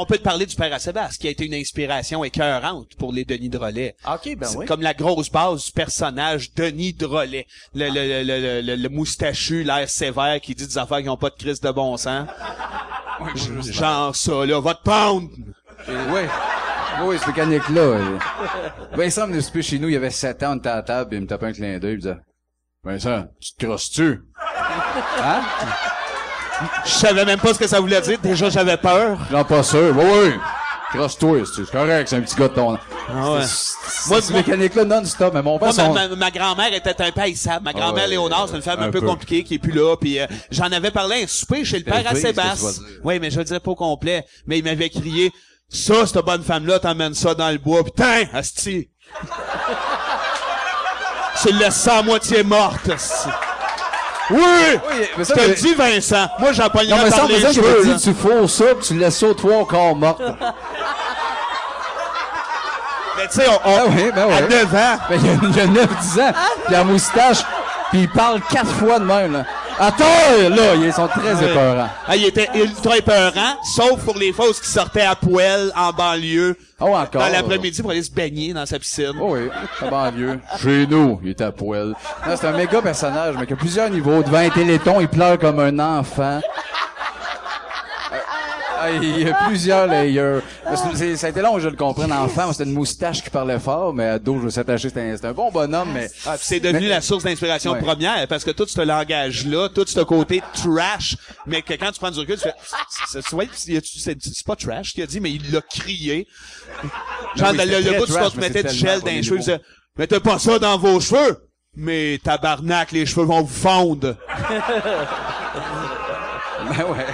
on peut te parler du père à Sébastien, qui a été une inspiration écœurante pour les Denis Drolet. OK, ben C'est oui. comme la grosse base du personnage Denis Drolet. Le, le, le, le, le, le moustachu, l'air sévère, qui dit des affaires qui n'ont pas de crise de bon sens. Genre ça, là, va te pendre! Oui. Oui, cette mécanique-là. euh. Vincent venait souper chez nous, il y avait 7 ans, on était à la table, il me tapait un clin d'œil, il me disait, Vincent, tu te crosses-tu? Hein? Je savais même pas ce que ça voulait dire. Déjà, j'avais peur. J'en pas sûr. Oui, oui. Crosse-toi, c'est c'est correct, c'est un petit gars de ton... Ah ouais. Moi, moi- mécanique-là non-stop, mais mon père, Moi, ma, son... ma, ma grand-mère était un haïssable. Ma grand-mère ouais, Léonard, c'est une femme un, un peu, peu. compliquée qui est plus là. Puis euh, j'en avais parlé à un souper chez le père à ce Sébastien. Oui, mais je le dirais pas au complet. Mais il m'avait crié Ça, cette bonne femme-là, t'emmènes ça dans le bois. Putain, asti! tu le laisses ça à moitié morte, asti. Oui! mais Je te mais- dis, Vincent. Moi, j'en Non, pognerais mais ça, par les ça, cheveux, dis, tu fous ça, pis tu laisses ça aux trois corps mortes. Mais tu sais, on, on- Ah oui, ben à ouais. 9 ans, Ben, il y a, a 9-10 ans, pis la moustache, pis il parle quatre fois de même, là. Attends, là, ils sont très épeurants. ah, il était ultra épeurant, sauf pour les fausses qui sortaient à poêle en banlieue. Oh, encore. Dans l'après-midi pour aller se baigner dans sa piscine. Oh oui, la banlieue. Chez nous, il est à poêle. C'est un méga personnage, mais qui a plusieurs niveaux. Devant un téléthon, il pleure comme un enfant. Ah, il y a plusieurs layers. C'est- Ça a été long je le comprenne enfant. C'était une moustache qui parlait fort, mais ado, je me suis attaché. C'était un, c'était un bon bonhomme, mais... Ah, puis c'est devenu la source d'inspiration Ouais. première parce que tout ce langage-là, tout ce côté trash, mais que quand tu prends du recul, tu fais, c'est, c'est, c'est, pas trash qu'il a dit, mais il l'a crié. Genre, oui, le, le, bout, tu trash, mais mettais du gel dans les cheveux, tu disais, mettez pas ça dans vos cheveux! Mais tabarnak, les cheveux vont vous fondre. Ben ouais.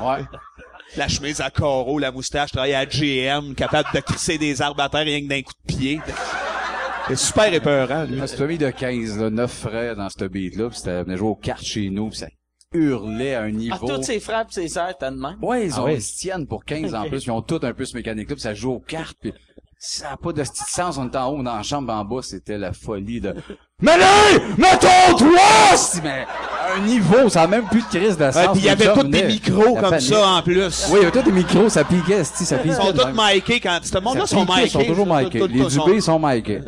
Ouais. La chemise à carreaux, la moustache, travaille à GM, capable de crisser des arbres à terre rien que d'un coup de pied. C'est super épeurant, lui. Ah, C'est une famille de 15, là, 9 frères dans ce beat-là, pis c'était, venait jouer aux cartes chez nous, pis ça hurlait à un Ah, niveau. tous ses frères pis ses sœurs, t'as de même? Ouais, ils, Ah ont, ouais. ils se tiennent pour 15 en plus. Ils ont tous un peu ce mécanique-là, puis ça joue aux cartes, puis ça n'a pas de petit sens. On était en haut, dans la chambre en bas, c'était la folie de... Mais là! Mettons-toi! Mais un niveau, ça a même plus de crise de Ouais, sens. puis il y avait tous des micros comme panique. ça en plus. Oui, il y avait tous des micros, ça piquait, si, ça piquait. Ils sont tous micés quand, ce monde-là Ça sont micés. Ils sont toujours tout- Les Dubé sont micés.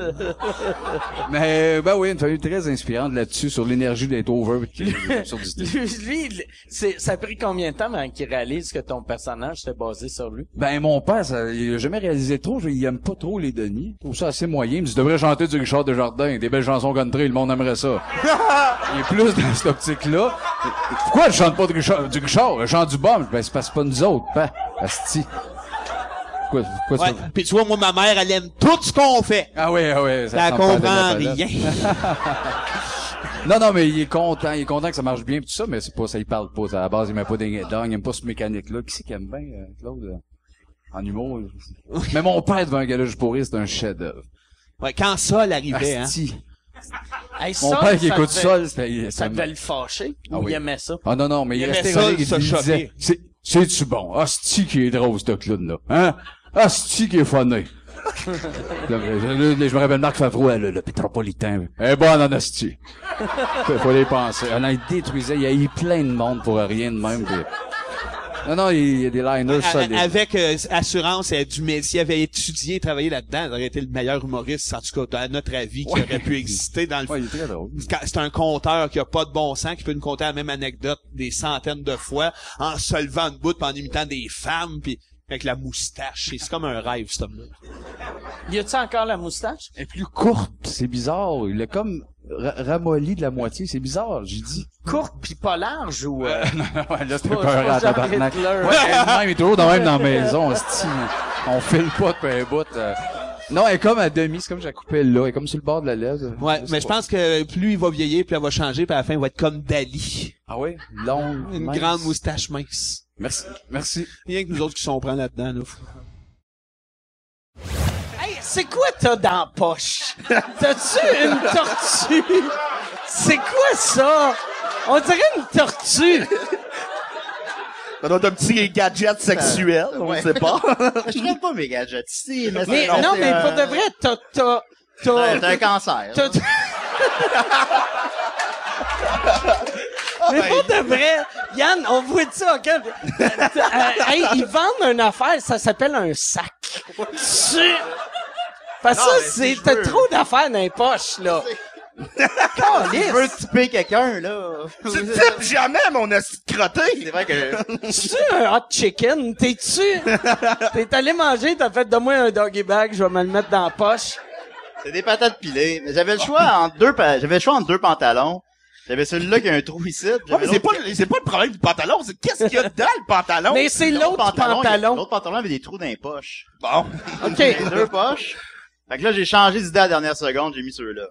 Mais, ben oui, une famille très inspirante là-dessus, sur l'énergie d'être over. Lui, ça a pris combien de temps avant qu'il réalise que ton personnage était basé sur lui? Ben, mon père, ça, il a jamais réalisé trop. Il aime pas trop les Denis. Il trouve ça assez moyen. Il me dit, tu devrais chanter du Richard Desjardins. Des belles chansons country. Le monde aimerait ça. il est plus dans cette optique-là. Pourquoi je chante pas de Richard, du Richard? Je chante du bum. Ben, c'est parce que pas nous autres. Ben, asti. Pourquoi, pourquoi Ouais. Puis tu vois, moi, ma mère, elle aime tout ce qu'on fait. Ah oui, ah oui. Elle pas à de comprend rien. Non, non, mais il est content. Il est content que ça marche bien pis tout ça, mais c'est pas ça, il parle pas. À la base, il met pas des dents. Il aime pas ce mécanique-là. Qui c'est qui aime bien, euh, Claude? euh, En humour? mais mon père devant un gars juste pour rire, c'est un chef-d'œuvre. Ouais, quand ça l'arrivait, hein. Hey, Mon ça, père qui ça écoute devait- ça, c'était... Ça devait le fâcher? Ah ou oui. il aimait ça? Ah non, non, mais il, Il restait ça, il disait, c'est-tu bon? Asti qui est drôle, ce clown-là. Hein? Asti qui est funny. Je, me rappelle Marc Favreau, le, le pétropolitain. Eh bon, en asti. Faut, faut les penser. Non, il détruisait, il y a eu plein de monde pour rien de même. puis- Non, non, il y a des liners A- solides. Avec euh, assurance et du s'il avait étudié et travaillé là-dedans, il aurait été le meilleur humoriste, en tout cas, à notre avis, qui Ouais. aurait pu exister dans le Ouais, il est très drôle. Quand- C'est un conteur qui a pas de bon sens, qui peut nous conter la même anecdote des centaines de fois, en se levant de bout, puis en imitant des femmes, puis avec la moustache. C'est comme un rêve, cet homme-là. Y a-tu encore la moustache? Elle est plus courte, c'est bizarre. Il est comme ramolli de la moitié, c'est bizarre, j'ai dit. Courte pis pas large ou... euh, ouais, là, c'était Pas- peur pas à genre tabarnak. Ouais, elle-même est toujours dans même dans la maison, hostie. On file pas depuis un bout. euh. Non, elle est comme à demi, c'est comme la coupais là, elle est comme sur le bord de la lèvre. Ouais, mais je pense que plus il va vieillir, plus elle va changer, puis à la fin, il va être comme Dali. Ah oui? Longue. Une mince. grande moustache mince. Merci. Merci. Rien que nous autres qui sont prend là-dedans, là. C'est quoi t'as dans la poche? T'as-tu une tortue? C'est quoi ça? On dirait une tortue. Ça doit être un petit gadget sexuel, on Ouais. sait pas. Je ferais pas mes gadgets ici, mais, Mais non, mais euh, pour de vrai, t'as... t'as... ouais, t'as... T'as un cancer. t'as- mais pour de vrai, Yann, on voit ça, OK? Euh, hey, ils vendent une affaire, ça s'appelle un sac. Tu... Parce que ça, c'est, t'as trop d'affaires dans les poches, là. Calisse. Tu veux typer quelqu'un, là? Tu types jamais, mon esti de crotté. C'est vrai que... Tu un hot chicken? T'es-tu? T'es allé manger, t'as fait de moi un doggy bag, je vais me le mettre dans la poche. C'est des patates pilées. Mais j'avais le choix entre deux, j'avais le choix entre deux pantalons. J'avais celui-là qui a un trou ici. Ouais, mais c'est pas, c'est pas le problème du pantalon, c'est qu'est-ce qu'il y a dedans, le pantalon? Mais c'est l'autre pantalon. L'autre pantalon avait des trous dans les poches. Bon. OK. Les deux poches. Fait que là, j'ai changé d'idée à la dernière seconde, j'ai mis ceux-là.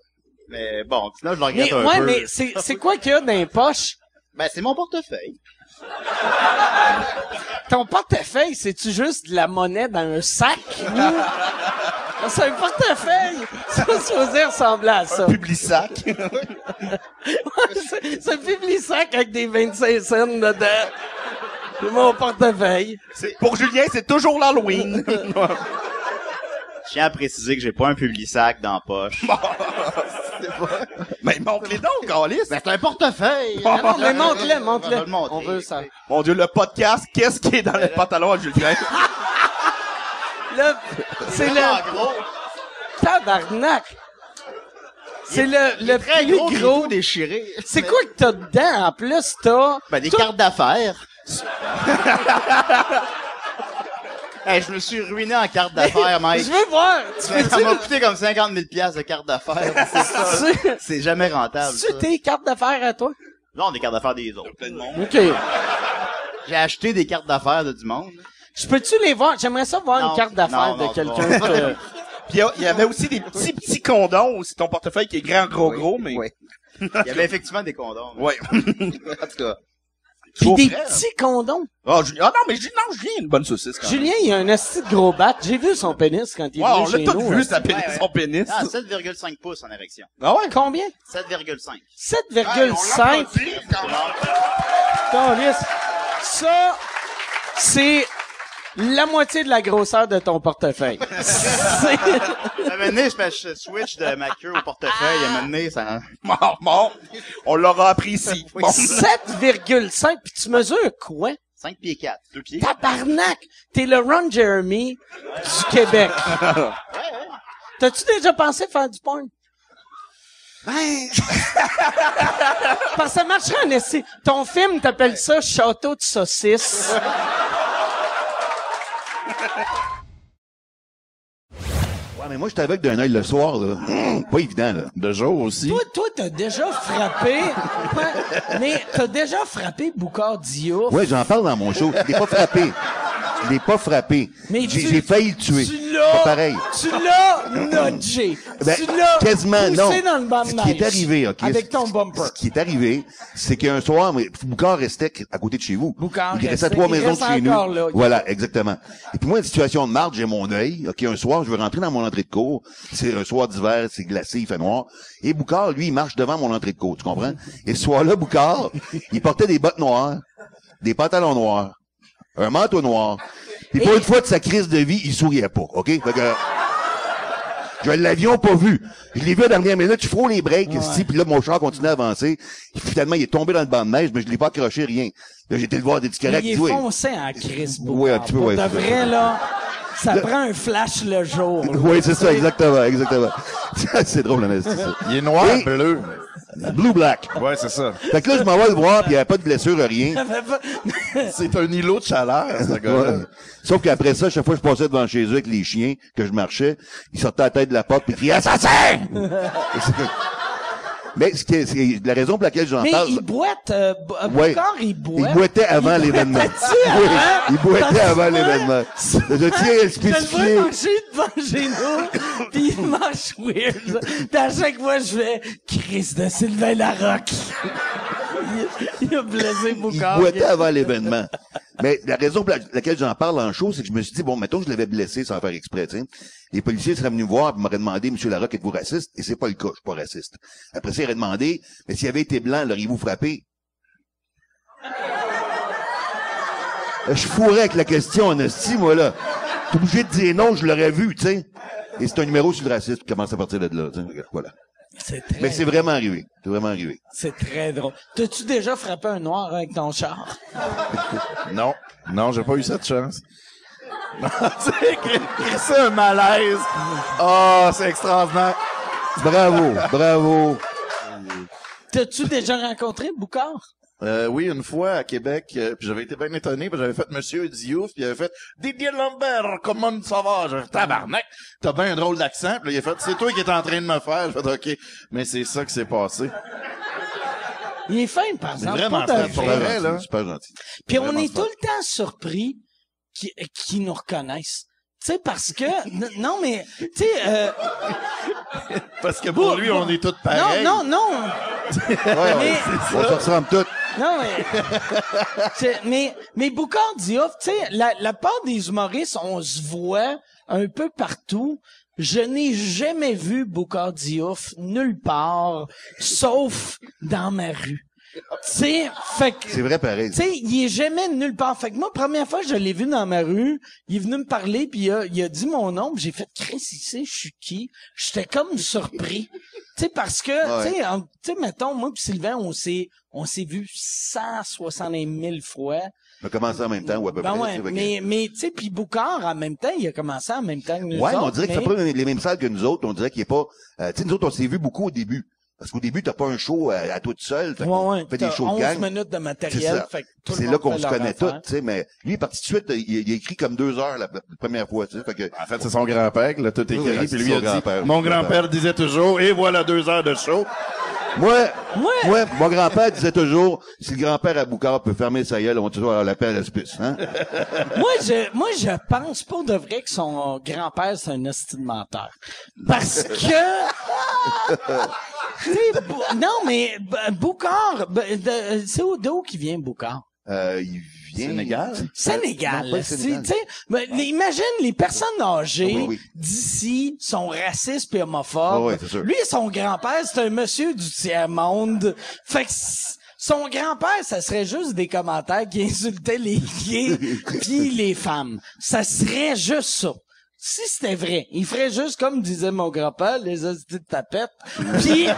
Mais bon, sinon, je le regrette Mais, un ouais, peu. mais c'est, c'est quoi qu'il y a dans les poches? Ben, c'est mon portefeuille. Ton portefeuille, c'est-tu juste de la monnaie dans un sac? c'est un portefeuille! Ça, supposé ressembler à ça. Publisac. c'est, c'est un public-sac avec des 25 cents dedans. C'est mon portefeuille. Pour Julien, c'est toujours l'Halloween. Je tiens à préciser que j'ai pas un public sac dans la poche. Mais montre-les donc, Calis. Ben, c'est un portefeuille! Non, mais Je montre-le, le. On veut ça. Mon Dieu, le podcast, qu'est-ce qui est dans le pantalon à Julien? Là, c'est Ah, le gros! tabarnak. C'est le, le Très plus gros, déchiré. C'est quoi que t'as dedans? En plus, t'as... Ben, des tout- cartes d'affaires. Hey, je me suis ruiné en cartes d'affaires, Mike. Je veux voir. Tu Ça m'a coûté comme 50 000 piastres de cartes d'affaires. C'est ça. C'est jamais rentable. Tu ça. tes cartes d'affaires à toi? Non, des cartes d'affaires des autres. OK. J'ai acheté des cartes d'affaires de du monde. Je peux-tu les voir? J'aimerais ça voir Non, une carte d'affaires de non, quelqu'un. c'est que- Puis il y avait aussi des petits, petits condoms. C'est ton portefeuille qui est grand, gros, gros, mais... Oui. Il y avait effectivement des condoms. Ouais. En tout cas. Puis des petits condoms. Ah, Julien- ah non, mais Julien, non, Julien a une bonne saucisse quand même. Julien, il a un asti de gros bat. J'ai vu son pénis quand il est Ouais, on venu l'a chez tous nous. vu, hein. sa pénis, Ouais, ouais. son pénis. Ah, 7,5 pouces en érection. Ah ouais? Combien? 7,5. 7,5. Câlisse. Ça, c'est la moitié de la grosseur de ton portefeuille. À un moment donné, je switch de ma queue au portefeuille. À un moment donné, ça... Bon, bon. On l'aura appris ici. Bon. 7,5 puis tu mesures quoi? 5 pieds 4. Deux pieds. Tabarnak! T'es le Ron Jeremy du Québec. T'as-tu déjà pensé faire du porn? Ben, Parce que ça marcherait en essai. Ton film, t'appelles ça Château de saucisse. ha ha ha mais moi, j'étais avec d'un œil le soir, là. Hum, pas évident, là. De jour aussi. Toi, toi, t'as déjà frappé, mais t'as déjà frappé Boucard Diouf. Ouais, j'en parle dans mon show. Je l'ai pas frappé. Je l'ai pas frappé. Mais J'ai tu- j'ai failli le tuer. Tu Pas l'as, pareil. tu l'as nudgé. Ben, tu l'as quasiment, poussé non. dans le Ce qui est arrivé, OK? Avec ce- ton bumper. Ce qui est arrivé, c'est qu'un soir, mais Boucard restait à côté de chez vous. Boucard Il restait à trois il maisons de chez nous. Voilà, exactement. Et puis moi, une situation de marde, j'ai mon œil. OK, un soir, je veux rentrer dans mon entrée de cour. C'est un soir d'hiver, c'est glacé, il fait noir. Et Boucard, lui, il marche devant mon entrée de cour, tu comprends? Et ce soir-là, Boucard, il portait des bottes noires, des pantalons noirs, un manteau noir. Puis pour une fois de sa crise de vie, il souriait pas, OK? Fait que... Je l'avions pas vu. Je l'ai vu à la dernière minute, je frôle les breaks, ici, puis là, mon char continue à avancer. Finalement, il est tombé dans le banc de neige, mais je l'ai pas accroché, rien. Là, j'ai été le voir des corrects, il est foncé en Boucard. Oui, un petit peu, Pour ouais. de vrai, là, ça prend un flash le jour. là. Oui, c'est ça, exactement, exactement. c'est drôle, c'est ça. Il est noir, Et- bleu. Blue Black. Ouais, c'est ça. Fait que là, je m'en vais le voir, puis il n'y avait pas de blessure, rien. C'est un îlot de chaleur, ce gars-là. Ouais. Sauf qu'après ça, chaque fois que je passais devant chez eux avec les chiens, que je marchais, ils sortaient la tête de la porte puis ils criaient Assassin! Mais ce qui est, la raison pour laquelle j'en Mais parle. il boite, euh, euh, Ouais. Boucard, il boite. Il boitait avant l'événement. Oui, il boitait avant l'événement. Je tiens à le Je le spécifier. vois manger devant chez nous, pis il mange weird. Pis à chaque fois, je fais Chris de Sylvain Larocque. Il, il a blessé Il Boucard. boitait avant l'événement. Mais la raison pour la- laquelle j'en parle en show, c'est que je me suis dit, bon, mettons que je l'avais blessé sans faire exprès, tu sais. Les policiers seraient venus me voir et m'auraient demandé, Monsieur Larocque, êtes-vous raciste? Et c'est pas le cas, je suis pas raciste. Après ça, ils auraient demandé, mais s'il avait été blanc, l'auriez-vous frappé? Euh, Je fourrais avec la question, en esti, moi, là. T'es obligé de dire non, je l'aurais vu, tu sais. Et c'est un numéro sur le racisme qui commence à partir de là, tu sais. Voilà. C'est très, Mais c'est vraiment arrivé. C'est vraiment arrivé. c'est très drôle. T'as-tu déjà frappé un noir avec ton char? Non. Non, j'ai pas eu cette chance. C'est c'est un malaise. Oh, c'est extraordinaire. Bravo, bravo. T'as-tu déjà rencontré Boucard? Euh, oui, une fois à Québec, euh, puis j'avais été bien étonné, puis j'avais fait Monsieur Diouf, puis il avait fait Didier Lambert, comment ça va? J'ai fait tabarnak, t'as bien un drôle d'accent, puis là, il a fait c'est toi qui es en train de me faire. J'ai fait ok, mais c'est ça qui s'est passé. Il est fin, par C'est exemple. vraiment pas de fait pour vrai. le vrai, là. Super gentil. Puis on est tout le temps surpris qu'ils qu'ils nous reconnaissent. Tu sais, parce que... non, mais... Tu sais... Euh, Parce que pour lui, on est tous non, pareils. non, non. Ouais, Mais- On se ressemble tous. Non, mais... C'est- mais, mais Boucard Diouf, tu sais, la, la part des humoristes, on se voit un peu partout. Je n'ai jamais vu Boucard Diouf nulle part, sauf dans ma rue. Tu sais, fait que... C'est vrai pareil. Tu sais, il est jamais nulle part. Fait que moi, première fois je l'ai vu dans ma rue, il est venu me parler, puis il a, il a dit mon nom, j'ai fait « Chris, ici, je suis qui? » J'étais comme surpris. Tu sais, parce que, Ouais. tu sais, mettons, moi puis Sylvain, on s'est on s'est vu 160 000 fois. On a commencé en même temps, ou à peu Ben près. ouais, que- mais, mais tu sais, puis Boucard, en même temps, il a commencé en même temps que nous Ouais, on dirait mais- fait pas les mêmes salles que nous autres. On dirait qu'il est pas... euh, tu sais, nous autres, on s'est vu beaucoup au début. Parce qu'au début, t'as pas un show à, à toi tout seul. Fait Ouais, ouais, fait des shows de 11 gang. minutes de C'est matériel, C'est là qu'on se connaît tous, tu sais, mais lui, il est parti tout de suite, il, il a écrit comme deux heures la, la première fois, tu sais, fait que... En fait, c'est son grand-père qui l'a tout écrit, Oui, puis c'est lui son a dit, grand-père. mon grand-père disait toujours, et voilà deux heures de show. Moi, Ouais. moi, mon grand-père disait toujours, si le grand-père à Boucard peut fermer sa gueule, on va toujours avoir la paix à l'hospice, hein? moi, je, moi, je pense pour de vrai que son grand-père, c'est un de menteur. Parce que... Tu sais, Bou- non, mais Boucard, c'est où, d'où qui vient Boucard? Euh, il vient... Sénégal? Sénégal. Non, Sénégal. tu sais, ben, les- imagine les personnes âgées Ah oui, oui. d'ici sont racistes et homophobes. Ah oui, c'est sûr. Lui, son grand-père, c'est un monsieur du tiers-monde. Fait que son grand-père, ça serait juste des commentaires qui insultaient les gays puis les femmes. Ça serait juste ça. Si c'était vrai, il ferait juste comme disait mon grand-père, les hosties de tapette. Puis,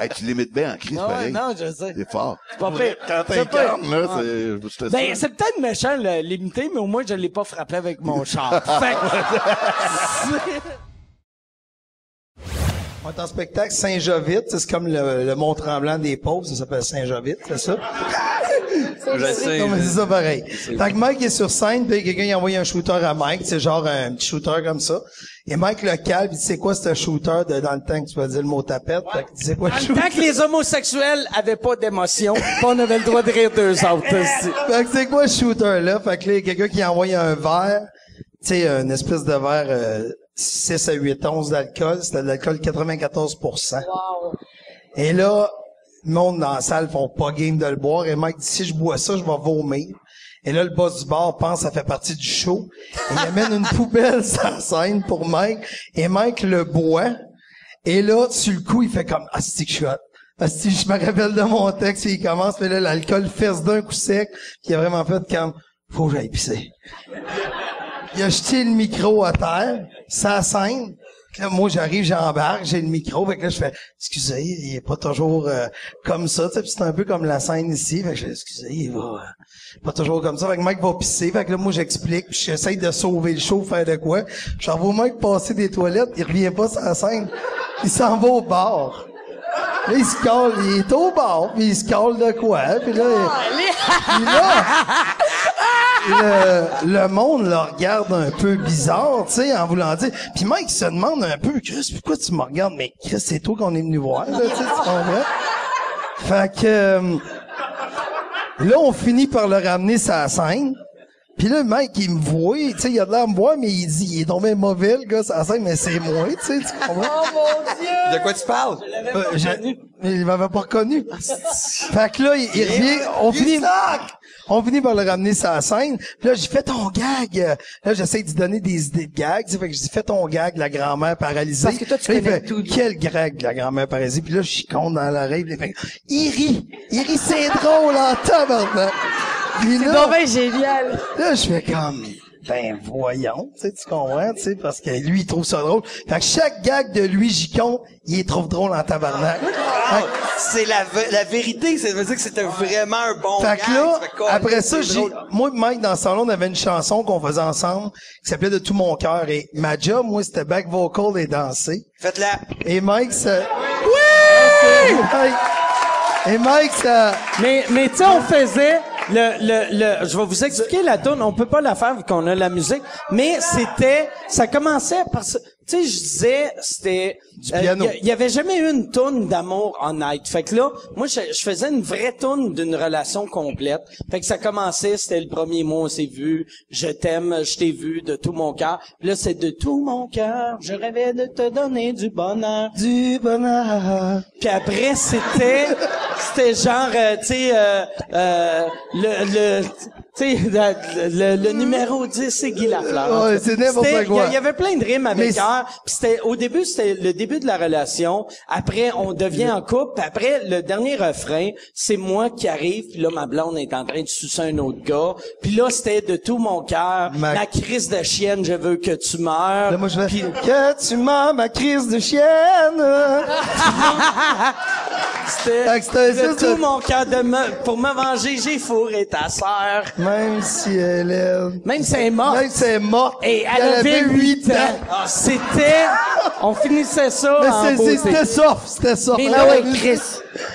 Hey, tu l'imites bien en crise, non, pareil. non, je sais. C'est fort. C'est pas pire. Quand t'incarnes, là, c'est, je te Ben, c'est peut-être méchant, le- l'imiter, mais au moins, je l'ai pas frappé avec mon char. fait que- On est en spectacle Saint-Jovite, c'est comme le, le Mont-Tremblant des pauvres, ça s'appelle Saint-Jovite, c'est ça? Je sais. Non, mais c'est ça pareil. Fait que Mike est sur scène, puis quelqu'un il a envoyé un shooter à Mike, c'est genre un petit shooter comme ça. Et Mike le calme, il dit c'est quoi ce shooter de, dans le temps que tu vas dire le mot tapette? Fait que, c'est quoi le shooter? Tant que les homosexuels avaient pas d'émotion, pis on avait le droit de rire d'eux autres. Fait que c'est quoi ce shooter-là? Fait que là, il y a quelqu'un qui a envoyé un verre, tu sais, une espèce de verre euh, 6 à 8 onces d'alcool. C'était de l'alcool 94% Et là, le monde dans la salle font pas game de le boire. Et Mike dit, si je bois ça, je vais vomir. Et là, le boss du bar pense que ça fait partie du show. Et il amène une poubelle sur la scène pour Mike. Et Mike le boit. Et là, sur le coup, il fait comme, ah, c'est que je suis hot. Parce que je me rappelle de mon texte, il commence, puis là, l'alcool fesse d'un coup sec, puis il a vraiment fait comme, faut que j'aille pisser. Il a jeté le micro à terre, sa scène. Puis Là, moi, j'arrive, j'embarque, j'ai le micro, fait que là, je fais, excusez, il est pas toujours euh, comme ça, puis c'est un peu comme la scène ici, fait que je fais, excusez, il va euh, pas toujours comme ça, fait que Mike va pisser, fait que là, moi, j'explique, puis j'essaye de sauver le show, faire de quoi. J'envoie Mike passer des toilettes, il revient pas sur la scène, il s'en va au bar. Là, il se colle, il est au bar, puis il se colle de quoi, puis là, puis là, le, le monde le regarde un peu bizarre, tu sais, en voulant dire. Puis Mike se demande un peu, Chris, pourquoi tu me regardes? Mais Chris, c'est toi qu'on est venu voir, là, tu sais, tu comprends? Fait que euh, là, on finit par le ramener sa scène. Puis là, le mec, il me voit, tu sais, il a de l'air à me voir, mais il dit, il est tombé mauvais, le gars, sa scène, mais c'est moi, tu sais, tu comprends? De quoi tu parles? Euh, j'ai- il m'avait pas reconnu. fait que là, il, il revient, on finit, on finit par le ramener sur la scène. Puis là, j'ai fait ton gag. Là, j'essaie de lui donner des idées de gag. tu sais, Fait que je dis, fais ton gag, la grand-mère paralysée. Parce que toi, tu Là, connais fait, tout. Quel gag, la grand-mère paralysée? Puis là, je compte dans l'oreille. puis Il fait, il rit. Il rit, c'est drôle en tabarnak. Puis là, ben génial. Là, je fais comme, Ben voyons, tu sais, tu comprends, tu sais, parce que lui, il trouve ça drôle. Fait que chaque gag de Louis Gicon, il est trop drôle en tabarnak. Que- C'est la, ve- la vérité, ça veut dire que c'était vraiment un bon fait gag. que là, Ça fait quoi, après ça, j'ai, moi et Mike, dans ce salon, on avait une chanson qu'on faisait ensemble, qui s'appelait De tout mon cœur. Et ma job, moi, c'était back vocal et danser. Faites-la. Et Mike, ça... Oui! Et Mike, ça... Mais, mais tu sais, on faisait le, le, le, je vais vous expliquer la tune. On peut pas la faire vu qu'on a la musique, mais c'était, ça commençait par, sais, je disais, c'était, euh, piano. il y, avait jamais eu une tune d'amour honnête. Fait que là, moi, je, je faisais une vraie tune d'une relation complète. Fait que ça commençait, c'était le premier mot, on s'est vu, je t'aime, je t'ai vu de tout mon cœur. Là, c'est de tout mon cœur, je rêvais de te donner du bonheur. Du bonheur. Puis après, c'était, c'était genre, euh, tu sais, euh, euh, le, le, tu sais, le, le- le numéro 10, c'est Guy Lafleur. Ouais, c'est n'importe quoi. Il y, avait plein de rimes avec. Puis c'était, au début, c'était le début de la relation. Après, on devient en couple. Puis après, le dernier refrain, c'est moi qui arrive. Puis là, ma blonde est en train de sucer un autre gars. Puis là, c'était de tout mon cœur. Ma- Ma crise de chienne, je veux que tu meurs. Là, moi, je vais... Puis- Que tu m'as ma crise de chienne. C'était de tout mon cœur de me, pour me venger, j'ai fourré ta sœur. Même si elle est... Même si elle est morte. Même si elle est morte. Et elle, avait 8 ans. Ah, C'était, on finissait ça Mais c'était soft, c'était soft. Mais là, ouais, Chris.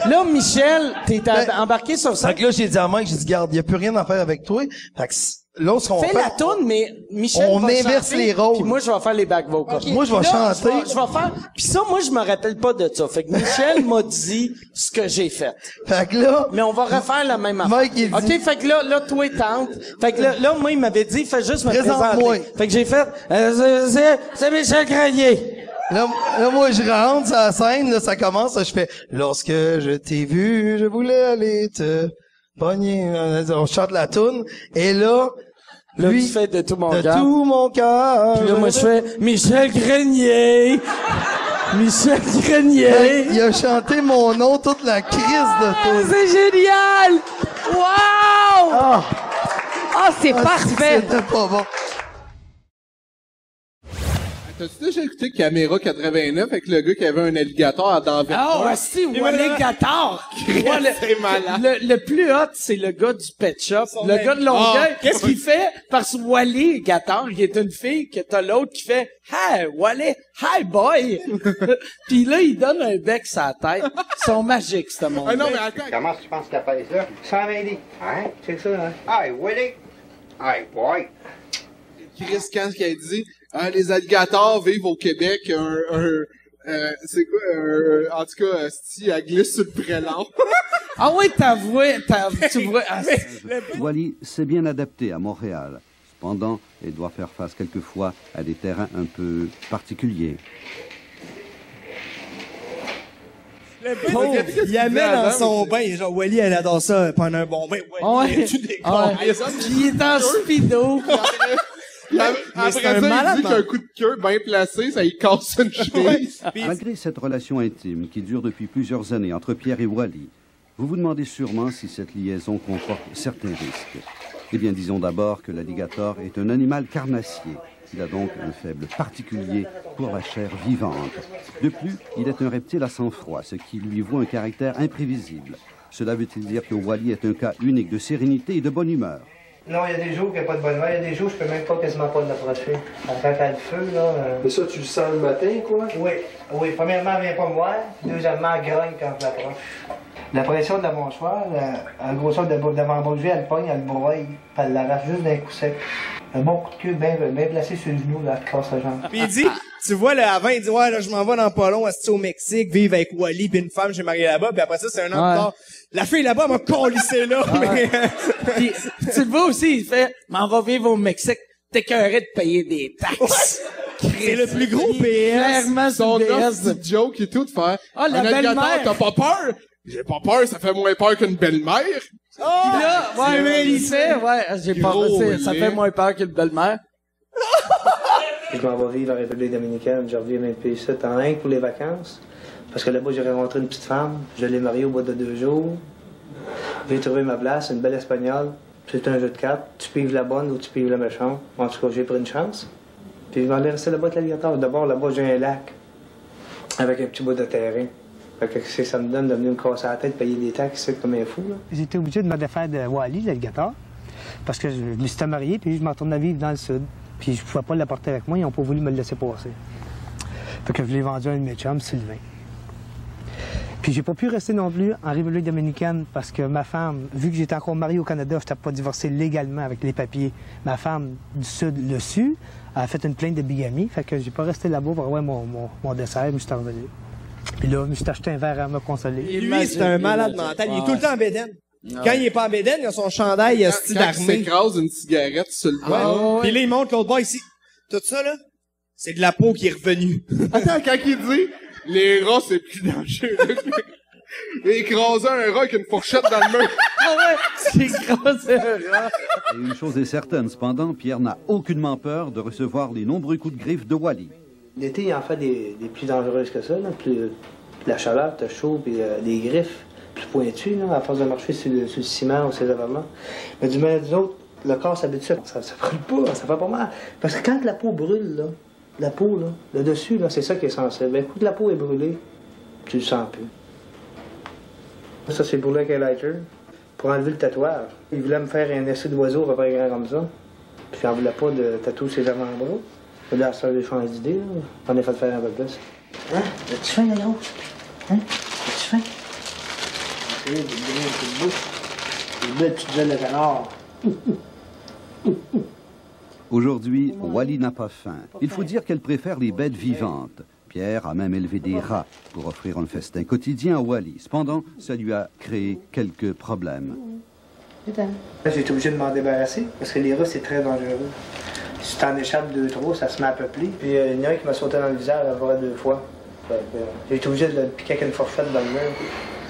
Là, Michel, t'es Ben, embarqué sur ça. Fait que là, j'ai dit à Mike, j'ai dit, garde, y a plus rien à faire avec toi. Fait que c- là, ce qu'on Fais fait... la toune, mais Michel On va inverse chanter, les rôles. Puis moi, je vais faire les back vocals. Moi, je vais Là, chanter. Je vais, je vais faire. Puis ça, moi, je me rappelle pas de ça. Fait que Michel m'a dit ce que j'ai fait. Fait que là... Mais on va refaire la même affaire. Mike, il OK, dit- fait que là, là, toi, tente. Fait que là, là, moi, il m'avait dit, fais juste me Présente-moi. présenter. Fait que j'ai fait, euh, c'est- c'est, c'est Michel Grenier. Là, là, moi, je rentre sur la scène, là, ça commence, là, je fais « Lorsque je t'ai vu, je voulais aller te pogner. » On chante la toune. Et là, Là, lui, tu fais de tout mon de cœur. tout mon cœur. Puis là, moi, je fais Michel Grenier. Michel Grenier. qu'il a chanté mon nom toute la crise de Ah, toune. c'est génial! Wow! Ah, Ah, c'est parfait! C'était pas bon. T'as-tu déjà écouté Caméra 89 avec le gars qui avait un alligator dans la Ah, ouais, Wally Gattard. Ouais, le, C'est malade. le, le plus hot, c'est le gars du Pet Shop. Le gars de Longueuil. Ah. Qu'est-ce qu'il fait? Parce que Wally Gattard, il est une fille, que t'as l'autre qui fait Hey, Wally, hi boy! Puis là, il donne un bec sur la tête. Ils sont magiques, ce monde. Ah non, mais attends. Comment tu penses qu'elle fait ça? Sans m'aider. Hein? C'est ça, hein? Hey, Willie! Hey, boy! Chris Kant qui a dit ah, les alligators vivent au Québec un, un euh, c'est quoi un, en tout cas euh, si elle glisse sur le prélat. Ah oui, t'avouais, t'avouais, tu vois. ah, Wally s'est bien adapté à Montréal. Cependant, il doit faire face quelquefois à des terrains un peu particuliers. Pauvre, il amène dans son bain. Genre, Wally, elle adore ça pendant un bon bain. Wally, Ouais. tu des Ouais. Puis il est en speedo. Après ça, un il malade, dit qu'un coup de queue bien placé, ça y casse une cheville. Malgré cette relation intime qui dure depuis plusieurs années entre Pierre et Wally, vous vous demandez sûrement si cette liaison comporte certains risques. Eh bien, disons d'abord que l'alligator est un animal carnassier. Il a donc un faible particulier pour la chair vivante. De plus, il est un reptile à sang-froid, ce qui lui vaut un caractère imprévisible. Cela veut-il dire que Wally est un cas unique de sérénité et de bonne humeur? Non, il y a des jours qu'il n'y a pas de bonne humeur. Il y a des jours, je peux même pas quasiment pas l'approcher. Quand elle a le feu, là. euh, Mais ça, tu le sens le matin, quoi? Oui, oui. Premièrement, elle vient pas me voir. Deuxièmement, elle grogne quand je l'approche. La pression de la mâchoire, la, la grosseur de, de l'avant-bras, elle pogne, elle broye, puis elle l'arrache juste d'un coup sec. Un bon coup de queue bien, bien placé sur le genou, là, elle casse la jambe. Puis il dit, tu vois, là, avant, il dit, ouais, là, je m'en vais dans pas long, au Mexique, vivre avec Wally, puis une femme, j'ai marié là-bas, puis après ça, c'est un an Ouais. plus tard. La fille là-bas m'a collissé là, mais... Puis, tu le vois aussi, il fait, m'en va vivre au Mexique. T'écœuré de payer des taxes. C'est le plus gros PS. Clairement, c'est Son PS. de joke et tout de faire. Ah, la belle-mère. t'as pas peur? J'ai pas peur, ça fait moins peur qu'une belle-mère. Puis là, ouais, mais il fait, ouais, j'ai pas, c'est- ça fait moins peur que le belle-mère. Je m'en vais vivre en République dominicaine. Je reviens d'un pays en Inde pour les vacances. Parce que là-bas, j'ai rencontré une petite femme. Je l'ai mariée au bout de deux jours. J'ai trouvé ma place, une belle espagnole. C'est un jeu de cartes. Tu pives la bonne ou tu pives la méchante. En tout cas, j'ai pris une chance. Puis je m'en ai resté là-bas avec l'alligator. D'abord, là-bas, j'ai un lac avec un petit bout de terrain. Fait que c'est- ça me donne de venir me casser la tête, payer des taxes ici comme un fou. J'étais obligé de me défaire de Wally, l'alligator, parce que je, me suis marié, puis je m'en tournais vivre dans le sud. Puis je pouvais pas l'apporter avec moi, ils n'ont pas voulu me le laisser passer. Fait que je l'ai vendu à un de mes chums, Sylvain. Puis j'ai pas pu rester non plus en République dominicaine parce que ma femme, vu que j'étais encore marié au Canada, je n'étais pas divorcé légalement avec les papiers. Ma femme du Sud le su, elle a fait une plainte de bigamie, fait que j'ai pas resté là-bas pour avoir mon, mon, dessert, je suis revenu. Puis là, je me suis acheté un verre à me consoler. Lui, c'est un malade mental. Il est tout le temps en bédaine. Quand il est pas en bédaine, il a son chandail, il a style Quand il d'armée. s'écrase une cigarette sur le Ouais. bord. Puis là, il montre l'autre bord ici. Tout ça, là, c'est de la peau qui est revenue. Attends, quand il dit les rats, c'est plus dangereux. Écraser un rat avec une fourchette dans le mur. Ah ouais, c'est écrasé un rat. Et une chose est certaine, cependant, Pierre n'a aucunement peur de recevoir les nombreux coups de griffe de Wally. L'été, il en fait des, plus dangereuses que ça. Plus, la chaleur, t'as chaud, puis euh, des griffes plus pointues, à force de marcher sur le, sur le ciment ou ces affaires-là. Mais du mal des autres, le corps s'habitue. Ça, ça brûle pas, ça fait pas mal. Parce que quand la peau brûle, là, la peau, là, le dessus, là, c'est ça qui est sensible. Ben, coup de la peau est brûlée, tu le sens plus. Ça, c'est brûlé avec un lighter pour enlever le tatouage. Il voulait me faire un essai d'oiseau à peu près comme ça. Puis il voulait pas de tatou ses avant-bras. Là, ça, j'ai changé d'idée. là. On est fait faire un peu plus. Hein? As-tu faim, là, gros? Hein? As-tu faim? C'est des belles petites bouches. Des belles petites ailes de canard. Aujourd'hui, Wally n'a pas faim. Il faut dire qu'elle préfère les bêtes vivantes. Pierre a même élevé des rats pour offrir un festin quotidien à Wally. Cependant, ça lui a créé quelques problèmes. Là, j'ai été obligé de m'en débarrasser parce que les rats, c'est très dangereux. Si tu t'en échappes deux, trois, ça se met à peupler. Puis euh, il y en a un qui m'a sauté dans le visage à vrai deux fois. Fait que, euh, j'ai été obligé de le piquer avec une fourchette dans le mur.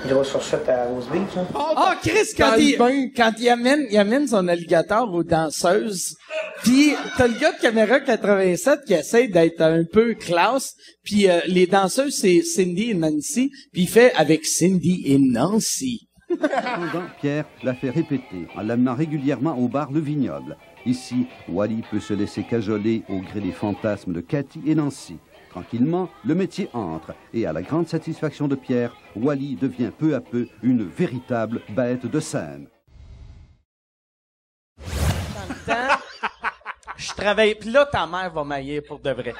Une grosse fourchette à rose beef, là. Ah, Chris, quand il, quand il amène, il amène son alligator aux danseuses, puis t'as le gars de caméra 87 qui essaie d'être un peu classe, puis euh, les danseuses, c'est Cindy et Nancy, puis il fait avec Cindy et Nancy. Cependant, Pierre l'a fait répéter en l'amenant régulièrement au bar Le Vignoble. Ici, Wally peut se laisser cajoler au gré des fantasmes de Cathy et Nancy. Tranquillement, le métier entre et à la grande satisfaction de Pierre, Wally devient peu à peu une véritable bête de scène. je travaillais. Puis là, ta mère va mailler pour de vrai.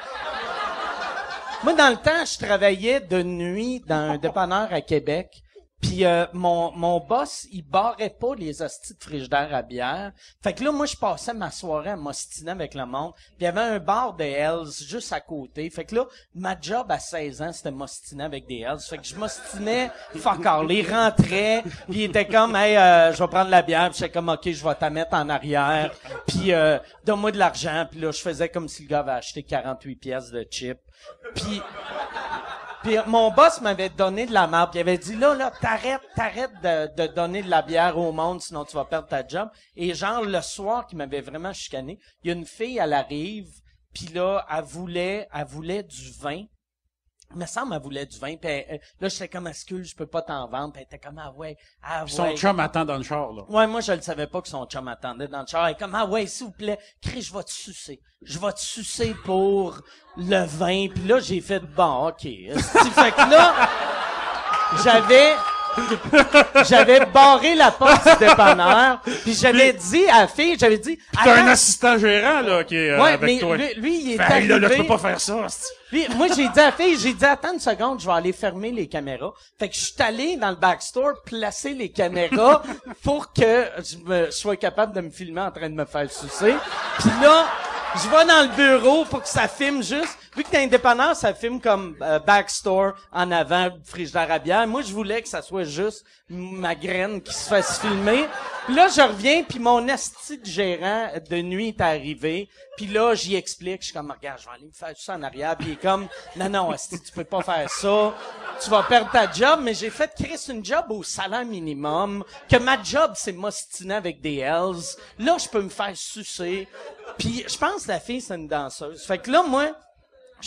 Moi, dans le temps, je travaillais de nuit dans un dépanneur à Québec. Puis euh, mon, mon boss, il barrait pas les hosties de frigidaire à bière. Fait que là, moi, je passais ma soirée à m'ostiner avec le monde. Puis il y avait un bar de Hells juste à côté. Fait que là, ma job à 16 ans, c'était m'ostiner avec des Hells. Fait que je m'ostinais, fuck all. Il rentrait, puis il était comme, hey, euh, je vais prendre la bière. Puis j'étais comme, OK, je vais t'en mettre en arrière. Puis euh, donne-moi de l'argent. Puis là, je faisais comme si le gars avait acheté 48 pièces de chips. Puis... Puis mon boss m'avait donné de la marque. Il avait dit, là, là, t'arrêtes, t'arrêtes de, de donner de la bière au monde, sinon tu vas perdre ta job. Et genre, le soir, qui m'avait vraiment chicané, il y a une fille, elle arrive, puis là, elle voulait, elle voulait du vin. Me semble, elle voulait du vin. Puis elle- elle- là, j'étais comme, excuse, je peux pas t'en vendre? Puis elle était comme, ah ouais, ah Puis son ouais. chum attend dans le char, là. Ouais, moi, je le savais pas que son chum attendait dans le char. Elle est comme, ah ouais, s'il vous plaît, Chris, je vais te sucer. Je vais te sucer pour le vin. Puis là, j'ai fait, bon, OK. Fait que là, j'avais... j'avais barré la porte du dépanneur, puis j'avais dit à la fille, j'avais dit... T'as un assistant gérant, là, qui est euh, Ouais, avec mais toi. lui, lui, il est Ben, là, là, tu arrivé- peux pas faire ça, moi, j'ai dit à la fille, j'ai dit, attends une seconde, je vais aller fermer les caméras. Fait que je suis allé dans le backstore placer les caméras pour que je me, je sois capable de me filmer en train de me faire sucer. Puis là, je vais dans le bureau pour que ça filme juste. Vu que t'es indépendant, ça filme comme euh, backstore en avant, frigidaire à bière. Moi, je voulais que ça soit juste ma graine qui se fasse filmer. Puis là, je reviens, puis mon asti de gérant de nuit est arrivé. Puis là, j'y explique. Je suis comme, regarde, je vais aller me faire ça en arrière. Puis il est comme, non, non, asti, tu peux pas faire ça. Tu vas perdre ta job. Mais j'ai fait Chris une job au salaire minimum. Que ma job, c'est m'ostiner avec des Hells. Là, je peux me faire sucer. Puis je pense que la fille, c'est une danseuse. Fait que là, moi,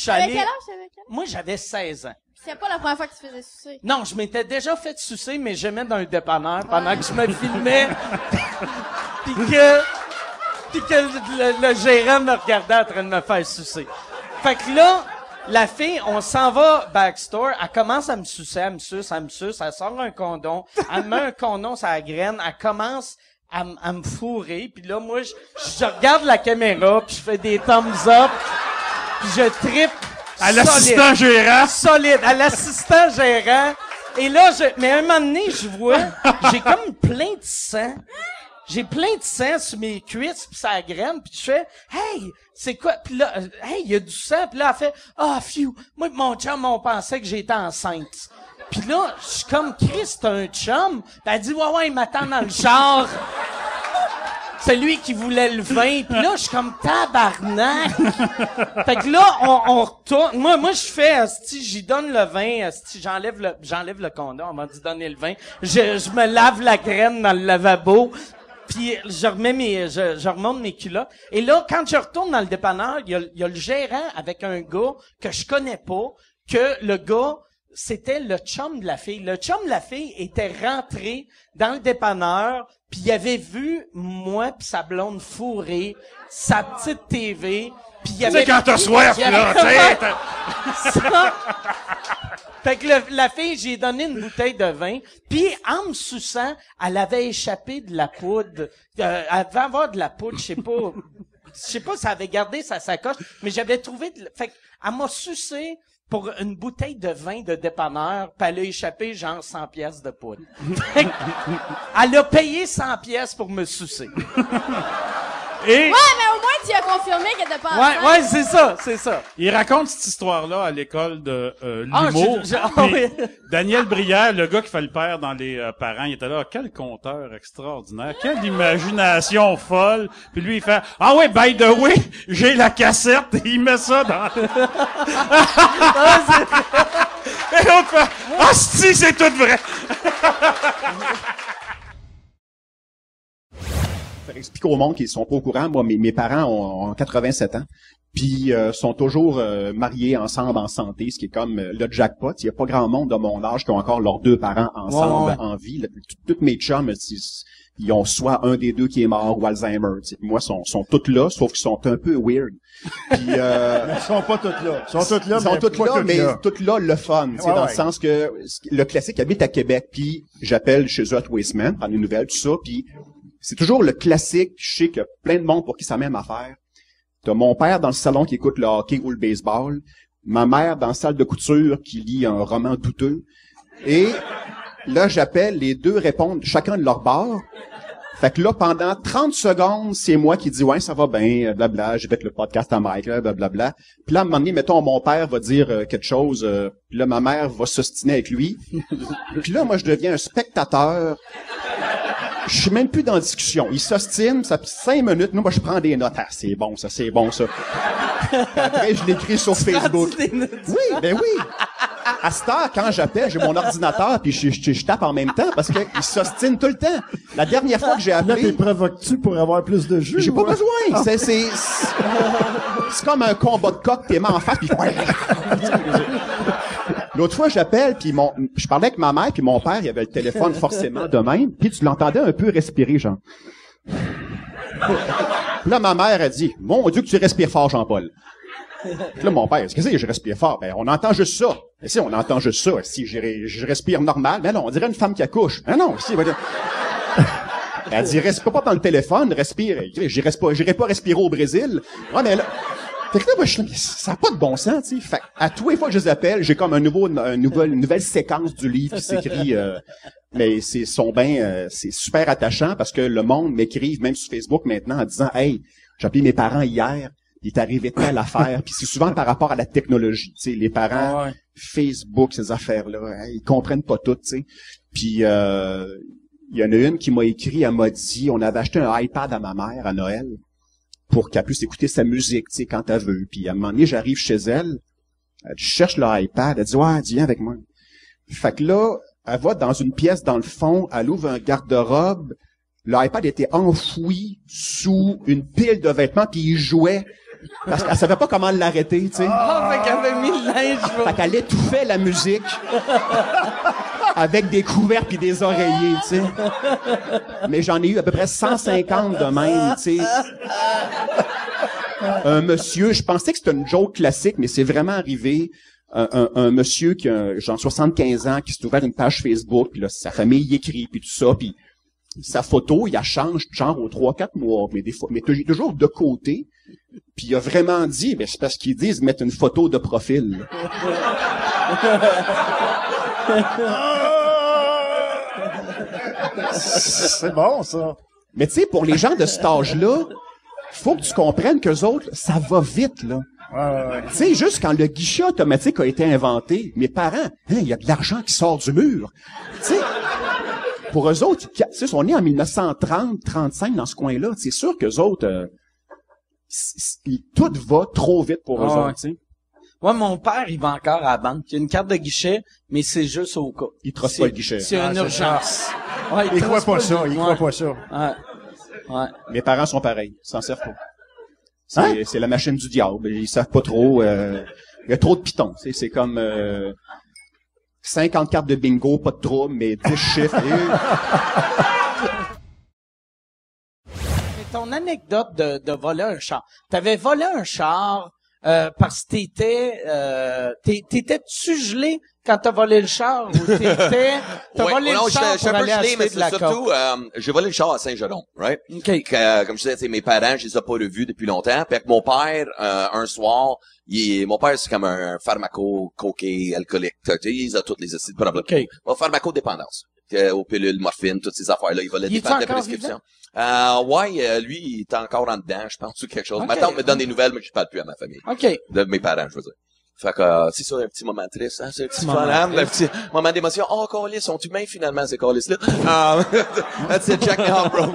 allé... quel âge, quel? Moi, j'avais 16 ans. C'est pas la première fois que tu faisais sucer. Non, je m'étais déjà fait sucer, mais j'aimais dans un dépanneur pendant que je me filmais. puis que, puis que le, le gérant me regardait en train de me faire sucer. Fait que là, la fille, on s'en va backstore, elle commence à me sucer, elle me suce, elle me suce, elle sort un condom, elle me met un condom sur la graine, elle commence à, à me fourrer, puis là, moi, je, je regarde la caméra, puis je fais des thumbs up, puis je trippe À l'assistant solide. gérant. Solide, à l'assistant gérant. Et là, je, mais à un moment donné, je vois, j'ai comme plein de sang. J'ai plein de sang sur mes cuisses pis ça graine puis je fais hey c'est quoi? Puis là euh, hey il y a du sang puis là elle fait ah phew moi mon chum on pensait que j'étais enceinte puis là je suis comme Chris c'est un chum? Puis elle dit ouais ouais il m'attend dans le char c'est lui qui voulait le vin puis là je suis comme tabarnak. Fait que là on, on retourne. Moi moi je fais si j'y donne le vin si j'enlève le j'enlève le condom on m'a dit donner le vin. Je, je me lave la graine dans le lavabo puis je remets mes, je, je remonte mes culottes. Et là, quand je retourne dans le dépanneur, il y a, y a le gérant avec un gars que je connais pas, que le gars, c'était le chum de la fille. Le chum de la fille était rentré dans le dépanneur, puis il avait vu moi puis sa blonde fourrer sa petite TV, puis il Tu avait sais, quand t'as soif, là, tu fait que le- la fille, j'ai donné une bouteille de vin, puis en me suçant, elle avait échappé de la poudre. Euh, elle devait avoir de la poudre, je sais pas. Je sais pas si elle avait gardé sa sacoche, mais j'avais trouvé... De, fait qu'elle m'a sucé pour une bouteille de vin de dépanneur, puis elle a échappé genre 100 pièces de poudre. Elle a payé 100 pièces pour me sucer. Et... Ouais, mais au moins, tu as confirmé qu'elle était pas Ouais, enceinte. ouais, c'est ça, c'est ça. Il raconte cette histoire-là à l'école de euh, Ah, l'humour. ah, oui. Daniel Brière, le gars qui fait le père dans les euh, parents, il était là, quel conteur extraordinaire, quelle imagination folle. Puis lui, il fait, ah ouais, by the way, j'ai la cassette, et il met ça dans... et l'autre fait, ah si, c'est tout vrai. expliquer au monde qu'ils sont pas au courant. Moi, mes, mes parents ont, ont 87 ans, puis euh, sont toujours euh, mariés ensemble en santé, ce qui est comme euh, le jackpot. Il y a pas grand monde de mon âge qui ont encore leurs deux parents ensemble Ouais, ouais. en vie. Toutes mes chums, ils, ont soit un des deux qui est mort ou Alzheimer. Moi, sont sont toutes là, sauf qu'ils sont un peu weird. Puis, euh, Ils sont pas toutes là. Ils sont toutes là, ils sont mais toutes là, toutes mais là. toutes là, le fun, Ouais, dans le sens que le classique habite à Québec, puis j'appelle chez eux à tous les semaines, prendre des nouvelles, tout ça, puis c'est toujours le classique, je sais qu'il y a plein de monde pour qui ça même affaire. T'as mon père dans le salon qui écoute le hockey ou le baseball, ma mère dans la salle de couture qui lit un roman douteux, et là, j'appelle, les deux répondent chacun de leur bord, fait que là, pendant 30 secondes, c'est moi qui dis, ouais, ça va bien, blabla, j'ai fait le podcast à Mike, blablabla. Puis là, à un moment donné, mettons, mon père va dire euh, quelque chose, euh, puis là, ma mère va s'ostiner avec lui. puis là, moi, je deviens un spectateur. Je suis même plus dans la discussion. Il s'ostine, ça fait cinq minutes. Nous, moi, je prends des notes. Ah, c'est bon, ça, c'est bon, ça. Après, je l'écris sur Facebook. Oui, ben oui. À cette heure, quand j'appelle, j'ai mon ordinateur, puis je, je- je tape en même temps, parce qu'il s'ostine tout le temps. La dernière fois que j'ai Là, appelé... t'es provoques-tu pour avoir plus de jus? J'ai pas ouais? besoin. C'est, c'est, c'est comme un combat de coq, t'es en face, puis L'autre fois, j'appelle, puis mon, je parlais avec ma mère, puis mon père, il avait le téléphone forcément de même, puis tu l'entendais un peu respirer, genre. Puis là, ma mère a dit, mon Dieu que tu respires fort, Jean-Paul. Puis là, mon père, qu'est-ce que c'est, je respire fort? Ben, on entend juste ça. Mais si, on entend juste ça. Si, je, je respire normal. Mais non, on dirait une femme qui accouche. Mais non, si, voilà. Elle dit, respire pas dans le téléphone, respire. J'irai pas, j'irai pas respirer au Brésil. Ouais, mais là, fait que là, moi, je suis là, ça n'a pas de bon sens, tu sais. Fait que à tous les fois que je les appelle, j'ai comme un nouveau, un nouvel, une nouvelle séquence du livre qui s'écrit, euh, mais c'est son euh, c'est super attachant parce que le monde m'écrive même sur Facebook maintenant en disant, hey, j'ai appelé mes parents hier, il est arrivé telle affaire, puis c'est souvent par rapport à la technologie, tu sais, les parents, Facebook, ces affaires-là, hein, ils comprennent pas tout, tu sais. Puis euh, il y en a une qui m'a écrit, elle m'a dit, on avait acheté un iPad à ma mère à Noël pour qu'elle puisse écouter sa musique, tu sais, quand elle veut. Puis à un moment donné, j'arrive chez elle, elle cherche le iPad, elle dit, ouais, viens avec moi. Fait que là, elle va dans une pièce dans le fond, elle ouvre un garde-robe, l'iPad était enfoui sous une pile de vêtements, puis il jouait. Parce qu'elle savait pas comment l'arrêter, tu sais. Ah, fait qu'elle avait mis le linge. Fait qu'elle étouffait la musique. Avec des couverts puis des oreillers, tu sais. Mais j'en ai eu à peu près 150 de même, tu sais. Un monsieur, je pensais que c'était une joke classique, mais c'est vraiment arrivé. Un, monsieur qui a genre 75 ans, qui s'est ouvert une page Facebook, puis là, sa famille y écrit, puis tout ça, puis sa photo, il la change genre aux 3-4 mois, mais des fois, mais tou- toujours de côté. Puis il a vraiment dit, ben c'est parce qu'ils disent mettre une photo de profil. C'est bon, ça. Mais tu sais, pour les gens de cet âge-là, faut que tu comprennes qu'eux autres, ça va vite, là. Tu sais, juste quand le guichet automatique a été inventé, mes parents, hein, il y a de l'argent qui sort du mur. Tu sais, pour eux autres, tu sais, sont nés en 1930, 35 dans ce coin-là. C'est sûr qu'eux autres, euh, tout va trop vite pour eux Ah ouais. autres, tu sais. Ouais, mon père, il va encore à la banque. Il a une carte de guichet, mais c'est juste au cas. Il trosse pas le guichet. C'est Ah, une c'est urgence. Ouais, Il trosse croit pas ça, il croit pas ça. Ouais. Ouais. Mes parents sont pareils, ils s'en servent pas. C'est, c'est la machine du diable. Ils savent pas trop. euh, Il y a trop de pitons. C'est, c'est comme euh, 50 cartes de bingo, pas de trouble, mais 10 chiffres. Ton anecdote de, de voler un char. T'avais volé un char euh, parce que t'étais... Euh, T'étais-tu gelé quand t'as volé le char ou t'étais... T'as Ouais, volé non, le char pour aller gelé, mais de la surtout, euh, j'ai volé le char à Saint-Jérôme, right? Que, euh, comme je disais, mes parents, je les ai pas revus depuis longtemps. Puis avec mon père, euh, un soir, il mon père, c'est comme un pharmaco, coquet, alcoolique. Il a toutes les acides problèmes. Bon, pharmacodépendance. Euh, aux pilules, morphine, toutes ces affaires-là. Il des est-tu packs de encore prescription. Euh, ouais, euh, lui, il est encore en dedans, je pense, ou quelque chose. Ok. Ma tante me donne des nouvelles, mais je parle plus à ma famille. OK. De mes parents, je veux dire. Fait que, euh, c'est ça, un petit moment triste, hein? C'est un petit Moment? Un petit moment d'émotion. Oh, Carlis, sont humains finalement, ces Carlis-là? Um, that's it, check me off, bro.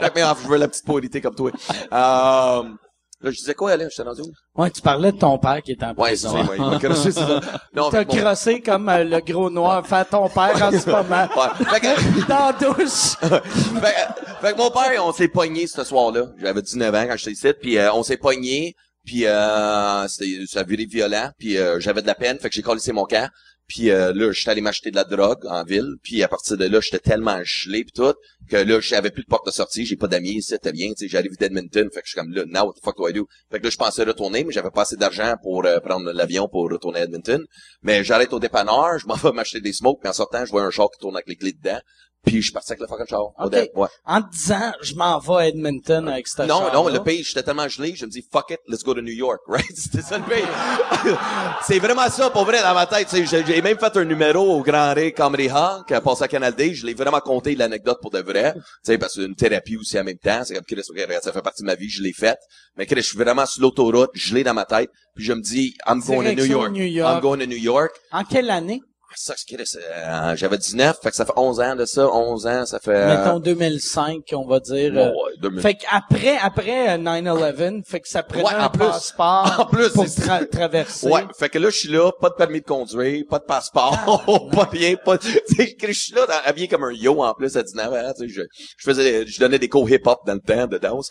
check me off, je veux la petite pauvreté comme toi. Um, là, je disais quoi? Je t'ai rendu où? Ouais, tu parlais de ton père qui était en Ouais, prison. c'est vrai, il m'a crossé, c'est ça. Non, T'as crossé comme euh, le gros noir fait ton père en ce moment. Fait que- Dans la douche. fait, que- fait que mon père, on s'est pogné ce soir-là. J'avais 19 ans quand j'étais ici, puis euh, on s'est pogné, puis euh, c'était ça a viré violent, puis euh, j'avais de la peine, fait que j'ai collé mon camp. Puis euh, là, j'étais allé m'acheter de la drogue en ville, puis à partir de là, j'étais tellement gelé pis tout que là, j'avais plus de porte de sortie, j'ai pas d'amis c'était bien, tu sais, j'arrive d'Edmonton, fait que je suis comme là, now what the fuck do I do? Fait que là, je pensais retourner, mais j'avais pas assez d'argent pour euh, prendre l'avion pour retourner à Edmonton. Mais j'arrête au dépanneur, je m'en vais m'acheter des smokes, puis en sortant, je vois un char qui tourne avec les clés dedans. Puis je suis parti avec le fucking char. Au OK. dé- Ouais. En te disant, je m'en vais à Edmonton avec ce Non, non, le pays, j'étais tellement gelé, je me dis, fuck it, let's go to New York, right? C'était ça le pays. c'est vraiment ça, pour vrai, dans ma tête. J'ai même fait un numéro au Grand Ré Comedy Hall, qui a passé à Canal D. Je l'ai vraiment compté l'anecdote pour de vrai. Tu sais, parce que c'est une thérapie aussi en même temps. C'est comme, Chris, ça fait partie de ma vie, je l'ai faite. Mais Chris, je suis vraiment sur l'autoroute, gelé dans ma tête. Puis je me dis, I'm going to New York. New York. I'm going to New York. En quelle année? Ça, euh, j'avais 19, fait que ça fait 11 ans de ça, 11 ans, ça fait... Mettons 2005, on va dire. Euh, ouais, 2000. Fait qu'après, après euh, 9-11, fait que ça prenait Ouais, un plus. passeport En plus, pour c'est- tra- traverser. Ouais, fait que là, je suis là, pas de permis de conduire, pas de passeport, pas rien, pas, je suis là, dans- habillé comme un yo, en plus, à 19 ans, tu sais, je, je faisais, je donnais des cours hip-hop dans le temps de danse.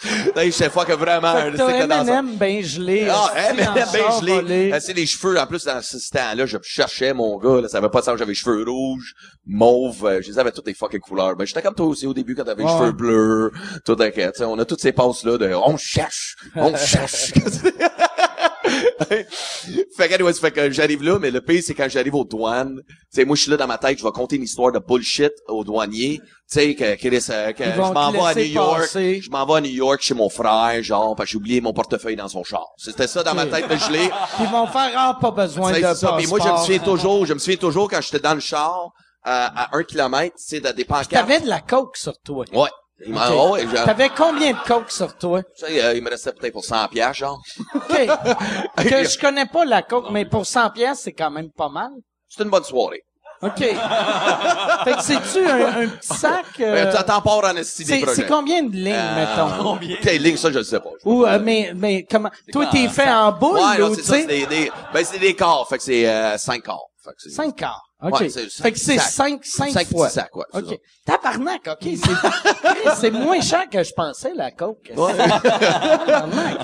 Sais pas que vraiment, c'était danseur. M&M bien gelé. Ah, M&M dans ben gelé. Euh, C'est les cheveux, en plus, dans ce temps-là, je cherchais mon gars, là, ça pas de sens, j'avais les cheveux rouges, mauves, euh, je les avais toutes les fucking couleurs. Ben, j'étais comme toi aussi au début, quand t'avais les Ouais. cheveux bleus, tout sais, on a toutes ces passes-là de, on cherche, on cherche. fait que, fait que j'arrive là, mais le pire, c'est quand j'arrive aux douanes. Tu sais, moi, je suis là dans ma tête, je vais compter une histoire de bullshit aux douaniers. Tu sais, que, que, que- que je m'en vais à New York. passer. Je m'en vais à New York chez mon frère, genre, parce que j'ai oublié mon portefeuille dans son char. C'était ça dans ma tête de gelé. Ils vont faire, ah, pas besoin de ça. Puis moi, je me souviens toujours, je me souviens toujours quand j'étais dans le char, euh, à un kilomètre, tu sais, de des pancartes. T'avais de la coke sur toi. Ouais. Il m'a- Ok. ouais, genre, T'avais combien de coke sur toi? tu sais, euh, il me restait peut-être pour 100 piastres, genre. OK. que je connais pas la coke, mais pour 100 pièces, c'est quand même pas mal. C'était une bonne soirée. OK. fait que c'est-tu un, un petit sac? euh, Euh, T'en pars en esti des c'est, c'est combien de lignes, mettons? Quelle ligne, ça, je le sais pas. Ou, euh, mais, mais comment? Toi, t'es fait en boule, Ouais, ou, c'est tu ça, c'est des, des, ben, c'est des quarts, fait que c'est, euh, cinq quarts. Fait que c'est- Cinq quarts. OK. Ouais, c'est fait que c'est sacs. cinq, cinq, Cinq fois. petits sacs, ouais, OK. Tabarnak, OK. C'est, c'est moins cher que je pensais, la coke. Tabarnak.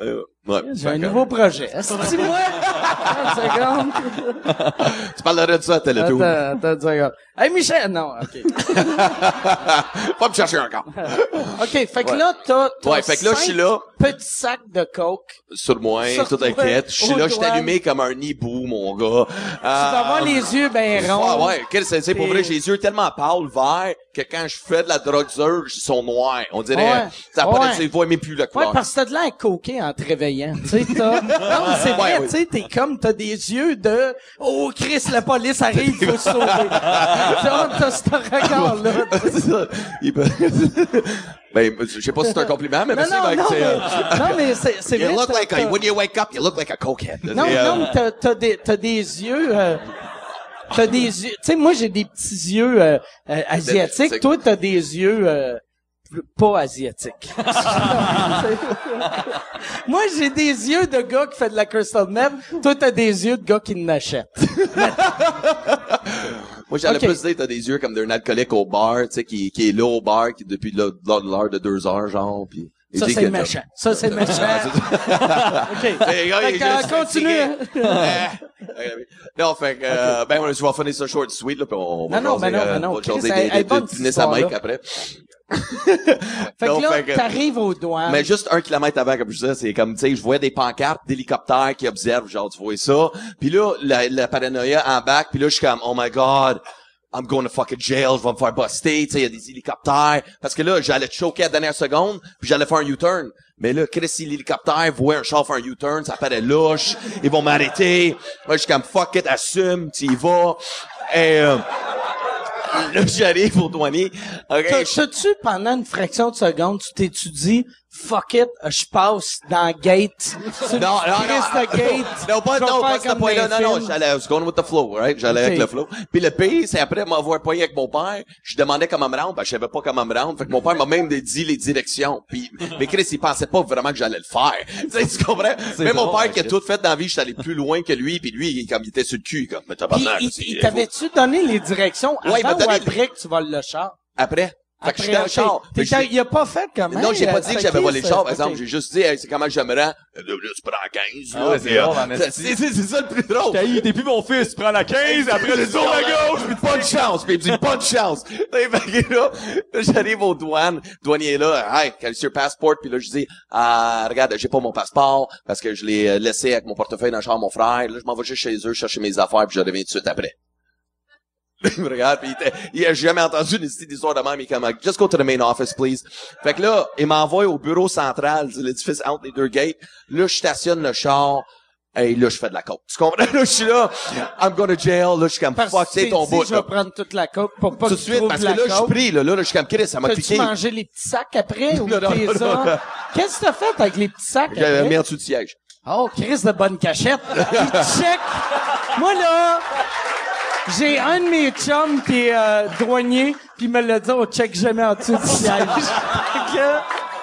Euh, ouais. J'ai un nouveau projet. Seconde. tu parlerais de ça à Télétoon. Attends, attends une seconde. Hey, Michel! Non, OK. Pas me chercher encore. OK, fait que Ouais. là, t'as, t'as Ouais, fait que là, je suis là. petits sacs de coke. Sur moi, tout inquiète. Je suis là, je suis allumé comme un hibou, mon gars. Tu vas avoir les yeux bien ronds. Ouais, ouais. Quel- C'est, c'est pour vrai, j'ai les yeux tellement pâles, verts, que quand je fais de la drogue dure, ils sont noirs. On dirait, Ouais. ça a pas Ouais. de, tu vois même plus la Ouais, couleur. parce que t'as de l'air coqué en te réveillant. Tu sais, t'as... Non, mais c'est vrai, Ouais, ouais. tu sais, t'es comme, t'as des yeux de « Oh, Chris, la police arrive, faut se sauver. » T'as t'as ce regard-là. C'est ça. Il peut- ben, je sais pas si c'est un compliment, mais Non, merci, non, Mike. non, c'est, mais- euh, non, mais c'est- c'est You vrai, look t'as- like a, t'as- when you wake up, you look like a cokehead. Non, C'est, euh, non, mais t'as, t'as des, t'as des yeux, euh, t'as des yeux, tu sais, moi, j'ai des petits yeux, euh, euh, asiatiques. C'est- Toi, t'as des yeux, euh, pas asiatiques. moi, j'ai des yeux de gars qui fait de la crystal meth. Toi, t'as des yeux de gars qui n'achètent. Moi, j'allais Ok. plus dire, t'as des yeux comme d'un alcoolique au bar, tu sais, qui, qui est là au bar, qui depuis l'heure de deux heures, genre, puis... Ça, c'est méchant. Ça, c'est méchant. OK. Fait continue. non, fait que, euh, ben, on va finir ça short sweet, là, puis on va Non, non, mais non, euh, mais non, Chris, elle- elle bonne, cette après. Fait Non, que là, que- t'arrives aux douanes. Mais juste un kilomètre avant, comme je disais, c'est comme, tu sais, je voyais des pancartes d'hélicoptères qui observent, genre, tu vois ça. Puis là, la, la paranoïa en back, puis là, je suis comme, oh my god, I'm going to fucking jail, je vais me faire buster, tu sais, il y a des hélicoptères. Parce que là, j'allais te choquer à la dernière seconde, puis j'allais faire un U-turn. Mais là, Chris, si l'hélicoptère voit un char faire un U-turn, ça paraît louche, ils vont m'arrêter. Moi, je suis comme, fuck it, assume, tu y vas. Et, euh, là, j'arrive au douanier. OK, T'as- T'as-tu, pendant une fraction de seconde, tu t'étudies, fuck it, je passe dans le gate. Non, non, Christ non. de gate. Non, pas, non, pas ce point-là. dans Non, non, j'allais, I was going with the flow, right? J'allais avec le flow. Puis le pire, c'est après m'avoir poigné avec mon père, je demandais comment me rendre, ben, je savais pas comment me rendre. Fait que mon père m'a même dit les directions. Puis, mais Chris, il pensait pas vraiment que j'allais le faire. Tu sais, tu comprends? Même mon père qui a tout fait dans la vie, je suis allé plus loin que lui, puis lui, il, comme, il était sur le cul, comme, mais Puis, tabarnak, il, t'avait-tu donné les directions Ouais, il m'a avant ou après que tu voles le char? Après. Fait que je suis dans le char. Il a pas fait comment? Non, j'ai pas euh, dit que j'avais volé le char, par exemple. J'ai juste dit, hey, c'est comment je me rends? Euh, tu prends 15, Ah là. c'est euh, c'est, ça le plus drôle. T'as- T'es plus mon fils, tu prends la 15, après tu tournes à gauche, puis pas de chance, puis il me dit pas de chance. Fait que là, là, j'arrive aux douanes, douanier là, hey, quel est your passport? Puis là, je dis, ah, regarde, j'ai pas mon passeport, parce que je l'ai laissé avec mon portefeuille dans la chambre de mon frère. Là, je m'en vais juste chez eux, chercher mes affaires, puis je reviens tout de suite après. il me regarde, puis il, était- il a jamais entendu une histoire de même, il est comme, just go to the main office, please. Fait que là, il m'envoie au bureau central de l'édifice entre les deux gates. Là, je stationne le char. Et là, je fais de la coke. Tu comprends? Là, je suis là. I'm going to jail. Là, je suis comme, Parce fuck, c'est ton bout. Je vais prendre toute la coke pour pas Tout de suite, parce que là, je suis pris, là. Là, je suis comme, Chris, ça m'a T'as-tu cliqué. mangé les petits sacs après ou t'es. Qu'est-ce que t'as fait avec les petits sacs J'avais mis en dessous du siège. Oh, Chris de bonne cachette. Il check. Moi, là, j'ai un de mes chums qui est euh, douanier, puis il me l'a dit, on check jamais en dessous du siège.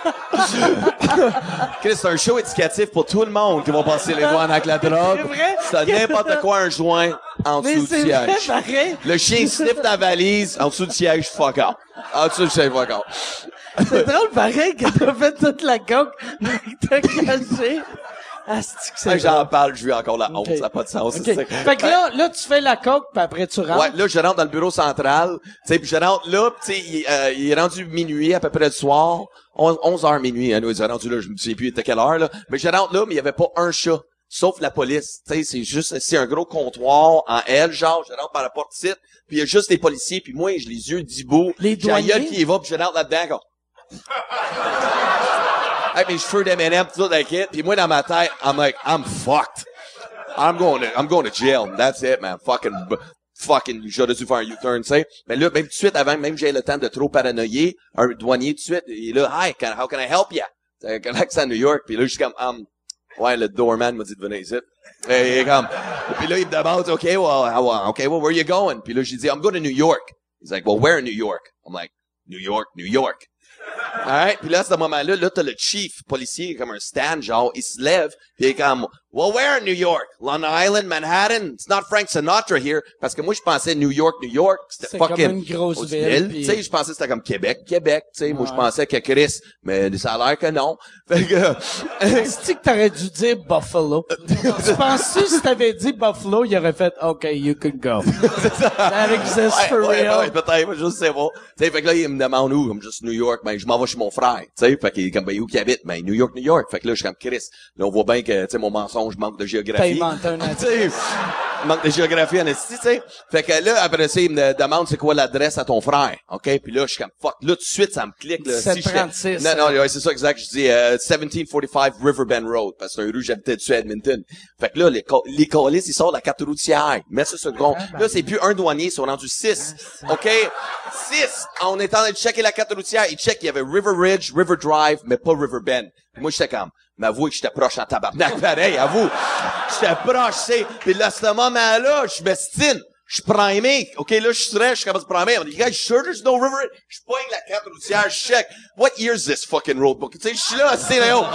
Chris, c'est un show éducatif pour tout le monde qui va passer les douanes avec la drogue. C'est vrai? C'est n'importe quoi un joint en Mais dessous du c'est vrai, siège. pareil. Le chien sniff ta valise en dessous du siège, fuck off. En dessous du siège, fuck off. C'est drôle, pareil, que t'as fait toute la coke, mais que t'as caché. Ah, j'en parle, je lui encore la honte, ça n'a pas de sens. Ça. Fait que là, là, tu fais la coke, puis après tu rentres. Ouais, là, je rentre dans le bureau central. Tu sais, puis je rentre là, tu sais, il, euh, il est rendu minuit à peu près le soir. 11, 11 heures minuit, hein, nous, il est rendu là, je me souviens plus, il était quelle heure, là. Mais je rentre là, mais il y avait pas un chat. Sauf la police. Tu sais, c'est juste, c'est un gros comptoir en L, genre, je rentre par la porte site, puis il y a juste les policiers, puis moi, j'ai les yeux d'Ibo. Les J'ai douaniers? qui y va, puis je rentre là-dedans. Avec mes cheveux d'M&M, tout avec it. Puis moi, dans ma tête, I'm like, I'm fucked. I'm going to, I'm going to jail. That's it, man. Fucking, fucking, j'aurais dû faire un U-turn, tu sais. Mais là, même tout de suite, avant même j'aie le temps de trop paranoïer, un douanier tout de suite, il est là, hi, can, how can I help you? C'est à New York. Puis là, je suis comme, um, ouais, le doorman m'a dit de venir ici. Et il est comme, puis là, il me demande, OK, well, how- OK, well, where you going? Puis là, j'ai I'm going to New York. He's like, well, where in New York? I'm like, New York, New York. Alright, puis là, à ce moment-là, là, t'as le chief policier, comme un stand, genre, il se lève, puis il est comme, Well, where in New York? Long Island, Manhattan? It's not Frank Sinatra here. Parce que moi, je pensais New York, New York. C'était fucking... comme une grosse ville, puis- Tu sais, je pensais que c'était comme Québec, Québec. Tu sais, moi, je Ouais. pensais que Chris. Mais ça a l'air que non. Fait que... Est-ce que t'aurais dû dire Buffalo? tu penses-tu si t'avais dit Buffalo, il aurait fait OK, you can go. That exists for ouais, real. ouais, peut-être, je sais pas. Tu sais, fait que là, il me demande où, comme juste New York, ben, je m'en vais chez mon frère, tu sais, fait qu'il est comme, ben, où qu'il habite? Ben, New York, New York. Fait que là, je suis comme Chris. Là, on voit bien que, tu sais, mon mensonge manque de géographie. T'as un manque de géographie en esti, tu sais. Fait que là, après ça, il me demande c'est quoi l'adresse à ton frère, OK? Puis là, je suis comme, fuck, là, tout de suite, ça me clique, là. Si j'étais- 736, non, non, ouais, c'est ça, exact. Je dis, euh, 1745 Riverbend Road, parce que c'est un rue, j'habitais dessus à Edmonton. Fait que là, les, les colis, ils sortent la carte routière. Mets ça sur le compte. Là, c'est plus un douanier, ils sont rendus six. OK? Six! On est en train de checker la carte routière. Ils checkent, il y avait River Ridge, River Drive, mais pas River Bend. Puis moi, j'étais comme, mais avouez que j'étais proche en tabarnak, pareil, avoue. J'étais proche, c'est. Puis là, ce moment-là, je m'estime. Je primé. OK, là, je stress, je suis capable de primer. On dit, guys, sure there's no river? Je pogne la carte routière, je check. What year is this fucking road book? Tu sais, je suis là, c'est là, oh.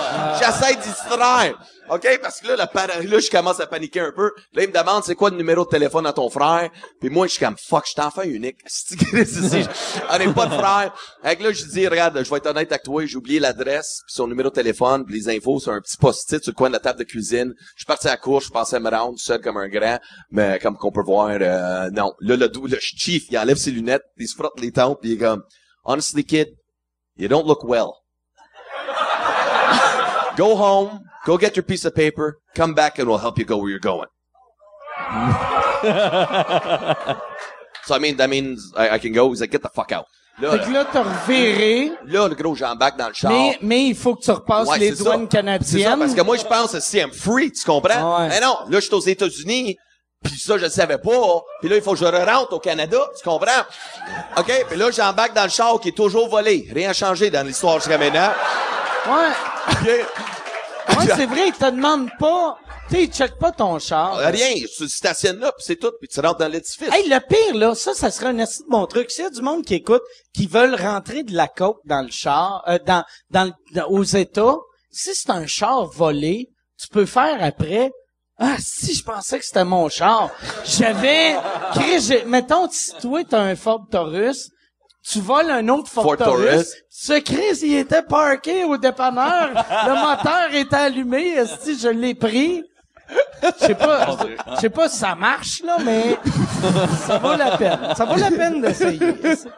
J'essaie d'y distraire. OK? Parce que là, là, je commence à paniquer un peu. Là, il me demande, c'est quoi le numéro de téléphone à ton frère? Puis moi, je suis comme, fuck, je suis enfant unique. On n'est pas de frère. Fait là, je dis, regarde, je vais être honnête avec toi, j'ai oublié l'adresse, son numéro de téléphone, puis les infos sur un petit post-it sur le coin de la table de cuisine. Je suis parti à la course, je pensais me rendre seul comme un grand, mais comme qu'on peut voir, euh, non. Là, le, le chief, il enlève ses lunettes, il se frotte les tempes, puis il est comme, honestly, kid, you don't look well. Go home, go get your piece of paper, come back and we'll help you go where you're going. so I mean, that means I, I can go. He's like, get the fuck out. Là, Fait que là, t'as reviré, là, le gros j'embarque dans le char. mais, mais il faut que tu repasses Ouais, les douanes ça. canadiennes. C'est ça, parce que moi, je pense que si I'm free, tu comprends? Ouais. Mais non, là, je suis aux États-Unis, puis ça, je le savais pas. Puis là, il faut que je rentre au Canada, tu comprends? OK? Puis là, j'embarque dans le char qui est toujours volé. Rien changé dans l'histoire jusqu'à maintenant. Ouais. OK? Ouais, c'est vrai, ils te demandent pas, tu sais, ils checkent pas ton char. Rien, tu stationnes là, puis c'est tout, puis tu rentres dans l'édifice. Hey, le pire, là, ça, ça serait un assez bon truc. S'il y a du monde qui écoute, qui veulent rentrer de la coke dans le char, euh, dans, dans, le- dans- aux États, si c'est un char volé, tu peux faire après, ah, si, je pensais que c'était mon char. J'avais, Chris, j'ai- mettons, si toi, t'as un Ford Taurus, tu voles un autre Taurus. Taurus. Ce Chris, il était parké au dépanneur. le moteur était allumé. Si je l'ai pris. Je sais pas, je sais pas si ça marche, là, mais ça vaut la peine. Ça vaut la peine d'essayer. Ça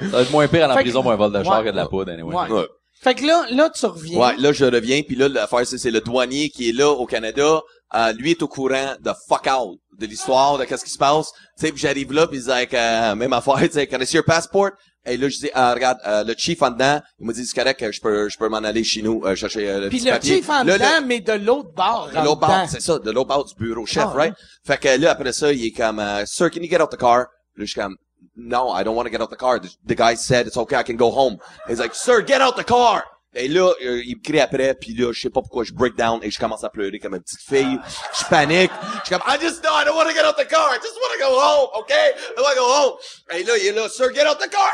va être moins pire à la Fait que- prison pour un vol de char Ouais. que de la poudre, anyway. Ouais. Fait que là, là, tu reviens. Ouais, là, je reviens, puis là, l'affaire, c'est, c'est le douanier qui est là au Canada. Euh, lui est au courant de fuck out, de l'histoire, de qu'est-ce qui se passe. Tu sais, j'arrive là, puis il dit, like, euh, même affaire, tu sais, see your passport? Et là, je dis, ah, regarde, euh, le chief en dedans, il m'a dit, c'est correct, je peux, je peux m'en aller chez nous, euh, chercher euh, le Puis petit le papier. chief en Là, dedans, le- mais de l'autre bord. de l'autre bord, c'est ça, de l'autre bord du bureau chef, Ah, right? ouais. Fait que là, après ça, il est comme, euh, Sir, can you get out the car? Là, je suis comme, No, I don't want to get out the car. The, the guy said, it's okay, I can go home. He's like, Sir, get out the car! Et là, euh, il me crie après, puis là, je sais pas pourquoi je break down et je commence à pleurer comme une petite fille. Je panique. Je suis comme, I just know I don't want to get out the car. I just want to go home, okay? I want to go home. Et là, il est là, Sir, get out the car!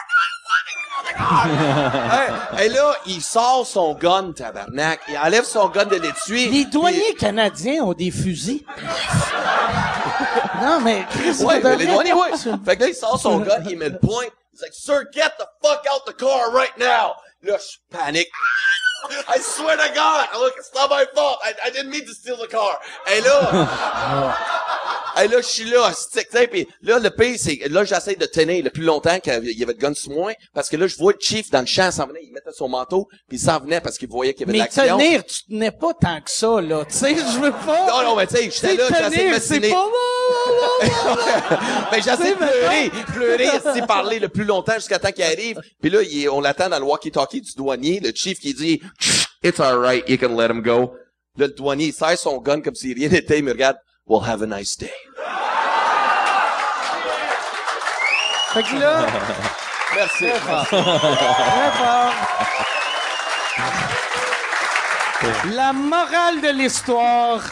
Hey, et là, il sort son gun, tabarnak. Il enlève son gun de l'étui. Les douaniers canadiens ont des fusils. non, mais Chris, Ouais, mais les douaniers, ouais. Fait que là, il sort son gun, il met le point. He's like, Sir, get the fuck out the car right now. Là, je panique. I swear to God, look, it's not my fault. I, I didn't mean to steal the car. Et là, et là, je suis là, stick, tu sais, puis là, le pire, c'est, là, j'essaie de tenir le plus longtemps qu'il y avait- de gun sur moi, parce que là, je vois le chief dans le champ s'en venait, il mettait son manteau, puis il s'en venait parce qu'il voyait qu'il y avait Mais de l'action. tenir, tu tenais pas tant que ça, là. Tu sais, je veux pas. Non, non, mais tu sais, j'étais là, j'essaie de tenir, m'assiner. c'est pas... Mais j'essaie de pleurer, pleurer, de parler le plus longtemps jusqu'à temps qu'il arrive. Puis là, on l'attend dans le walkie-talkie du douanier, le chief qui dit « It's alright, you can let him go ». Le douanier, serre son gun comme si rien n'était, il me regarde « Well, have a nice day Fait que là... ». Merci. Très fort. Très fort. La morale de l'histoire.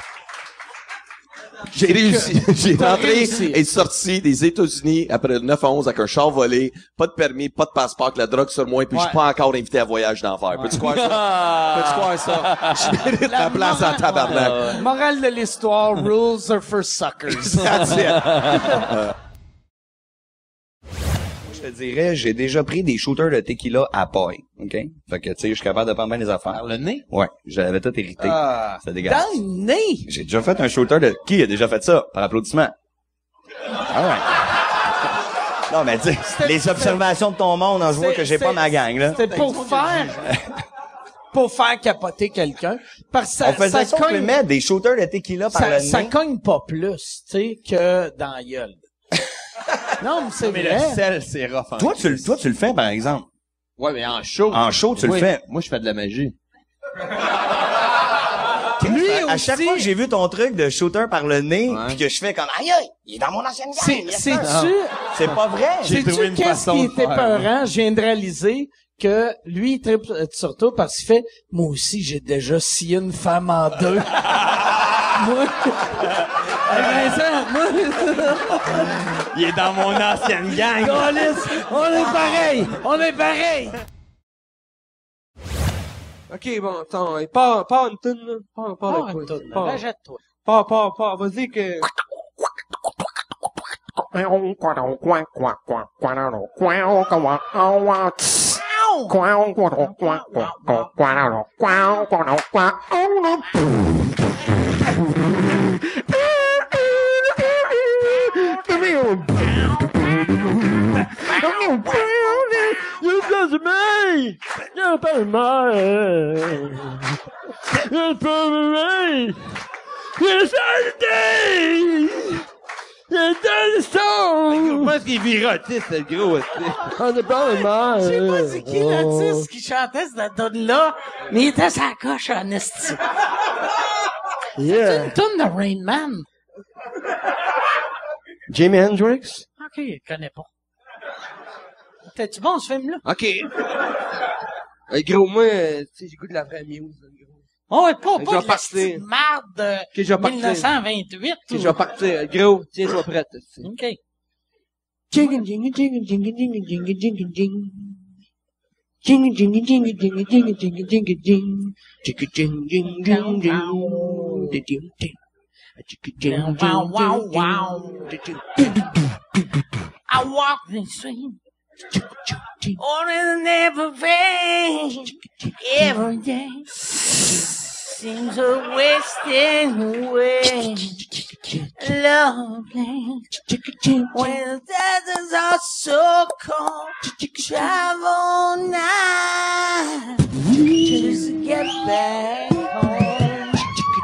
J'ai réussi. J'ai rentré réussi. et sorti des États-Unis après le 9-11 avec un char volé, pas de permis, pas de passeport, la drogue sur moi, puis je suis pas encore invité à voyage d'enfer. Peux-tu croire ça? Peux-tu croire ça? Je mérite la place en tabarnak. Morale de l'histoire, rules are for suckers. That's it. Je te dirais, j'ai déjà pris des shooters de tequila à paille, OK? Fait que, tu sais, je suis capable de prendre bien les affaires. le nez? Ouais, j'avais tout hérité. Ah. C'est dégueulasse. Dans le nez! J'ai déjà fait un shooter de... Qui a déjà fait ça? Par applaudissement. Ah ouais. Non, mais tu sais, les observations de ton monde, on se voit que j'ai pas ma gang, là. C'est pour faire... pour faire capoter quelqu'un. Parce que ça, On faisait ça ça, cogne- des shooters de tequila par ça, le ça nez. cogne pas plus, tu sais, que dans la gueule. non, mais c'est Mais vrai. le sel, c'est rough. Toi, tu, le- toi, tu le fais, par exemple. Ouais, mais en show. En show, tu le Oui. fais. Moi, je fais de la magie. Lui à chaque fois que j'ai vu ton truc de shooter par le nez, Ouais. puis que je fais comme aïe aïe, il est dans mon ancienne gang. C'est, yes, c'est-tu. C'est pas vrai. sais-tu qu'est-ce qui était peurant? Je viens de réaliser que lui, il tripe euh, sur toi parce qu'il fait, moi aussi, j'ai déjà scié une femme en deux. moi, Eh ben, Il est dans mon ancienne gang. On est pareil, on est pareil. Ok, bon, attends, hey, pars, pars une toune, là. Pars, pars Pars une toune, Pars. ben, jette-toi. Pars, pars, pars, vas-y que... You does me! You pay me! You pay me! You Saturday! You done stone! Je pense qu'il est virotiste, le gros, On est pas mal! Je sais pas c'est qui l'artiste qui chantait cette donne-là, mais il était sa coche en esti. C'est une toune de Rain Man. Jimi Hendrix? Ok, je connais pas. T'es-tu bon ce film-là? Ok. Gros, moi, euh, tu sais, j'ai goût de la vraie muse, gros. Oh, ouais, pas, Je pas vais de la petite marde de Ok, je vais partir. 1928. Ok, je vais partir. Gros, tiens-toi prête. tu sais. OK. Jingle, jingle, jingle, jingle, jingle, jingle, jingle, jingle. Jingle, jingle, jingle, jingle, jingle, jingle, jingle, jing. Jingle, jing, jing, jing, jing. Ding. Jingle, jing, Wow, jing, wow, jing, wow. jing. Da, ding. I walk the street. On the never vain. Every day seems a wasting away. Lovely. When the deserts are so cold, travel night just to get back home.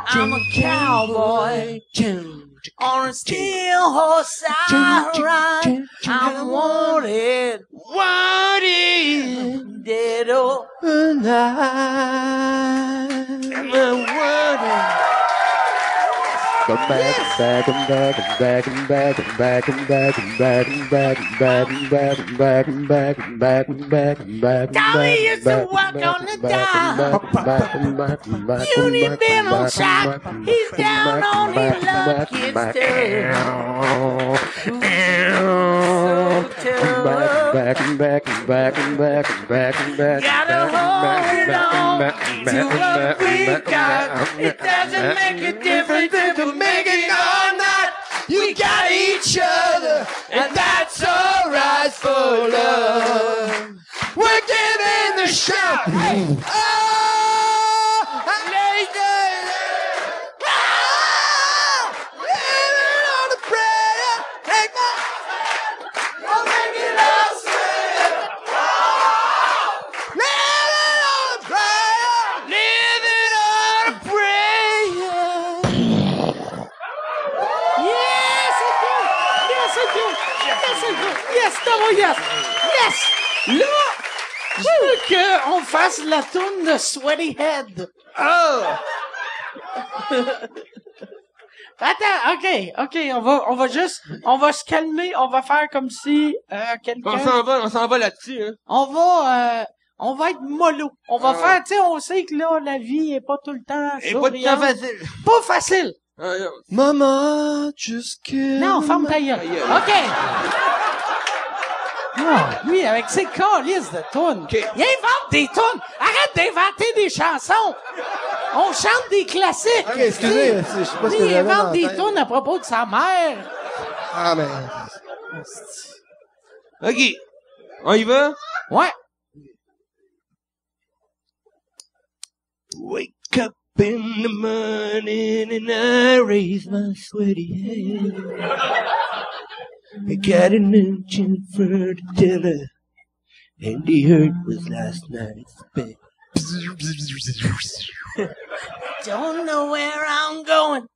I'm a cowboy on a steel horse I ride. I'm wanted, wanted, dead or alive. I'm wanted. Come back, back, and back, and back, and back, and back, and back, and back, and back, and back, and back, and back, and back, and back, and back, and back, and Dolly back, used to and walk back, on the and back, and dock. back, and back, and back, You and need back, been and on back, shock. and back, He's and down back, on and his back, luck. and It's back, back and back, and back, and back, and back, and back, Gotta hold on and to back, what we got. It doesn't make a difference if it or not. We got each other, and that's alright for love. We're giving the shot. Hey. Oh, fasse la tourne de Sweaty Head. Oh! Attends, ok, ok, on va, on va juste, on va se calmer, on va faire comme si euh, quelqu'un. On s'en va, on s'en va là-dessus, hein. On va, euh, on va être mollo. On va Ah. faire, tu sais, on sait que là, la vie est pas tout le temps Et pas tout le temps facile. Pas facile. Mama, just kill Non, ferme ta gueule. OK. Non, lui, avec ses calices de tunes. Il invente des tunes. Arrête d'inventer des chansons. On chante des classiques. Ok, excusez, Tu sais, je sais pas ce lui, que il invente des tunes à propos de sa mère. Ah, mais... OK. On y va? Ouais. Wake up in the morning and I raise my sweaty head. I got an engine for the tiller, and the hurt was last night's bed. Don't know where I'm going.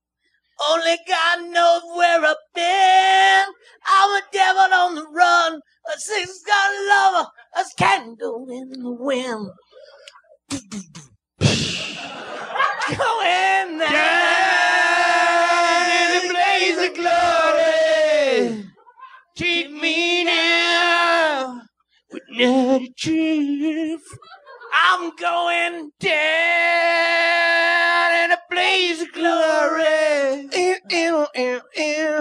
Only God knows where I've been. I'm a devil on the run. A six-gun lover. A candle in the wind. Going down in the blaze of glory. Me now, not a truth. I'm going down in a blaze of glory. Ew, ew, ew, ew.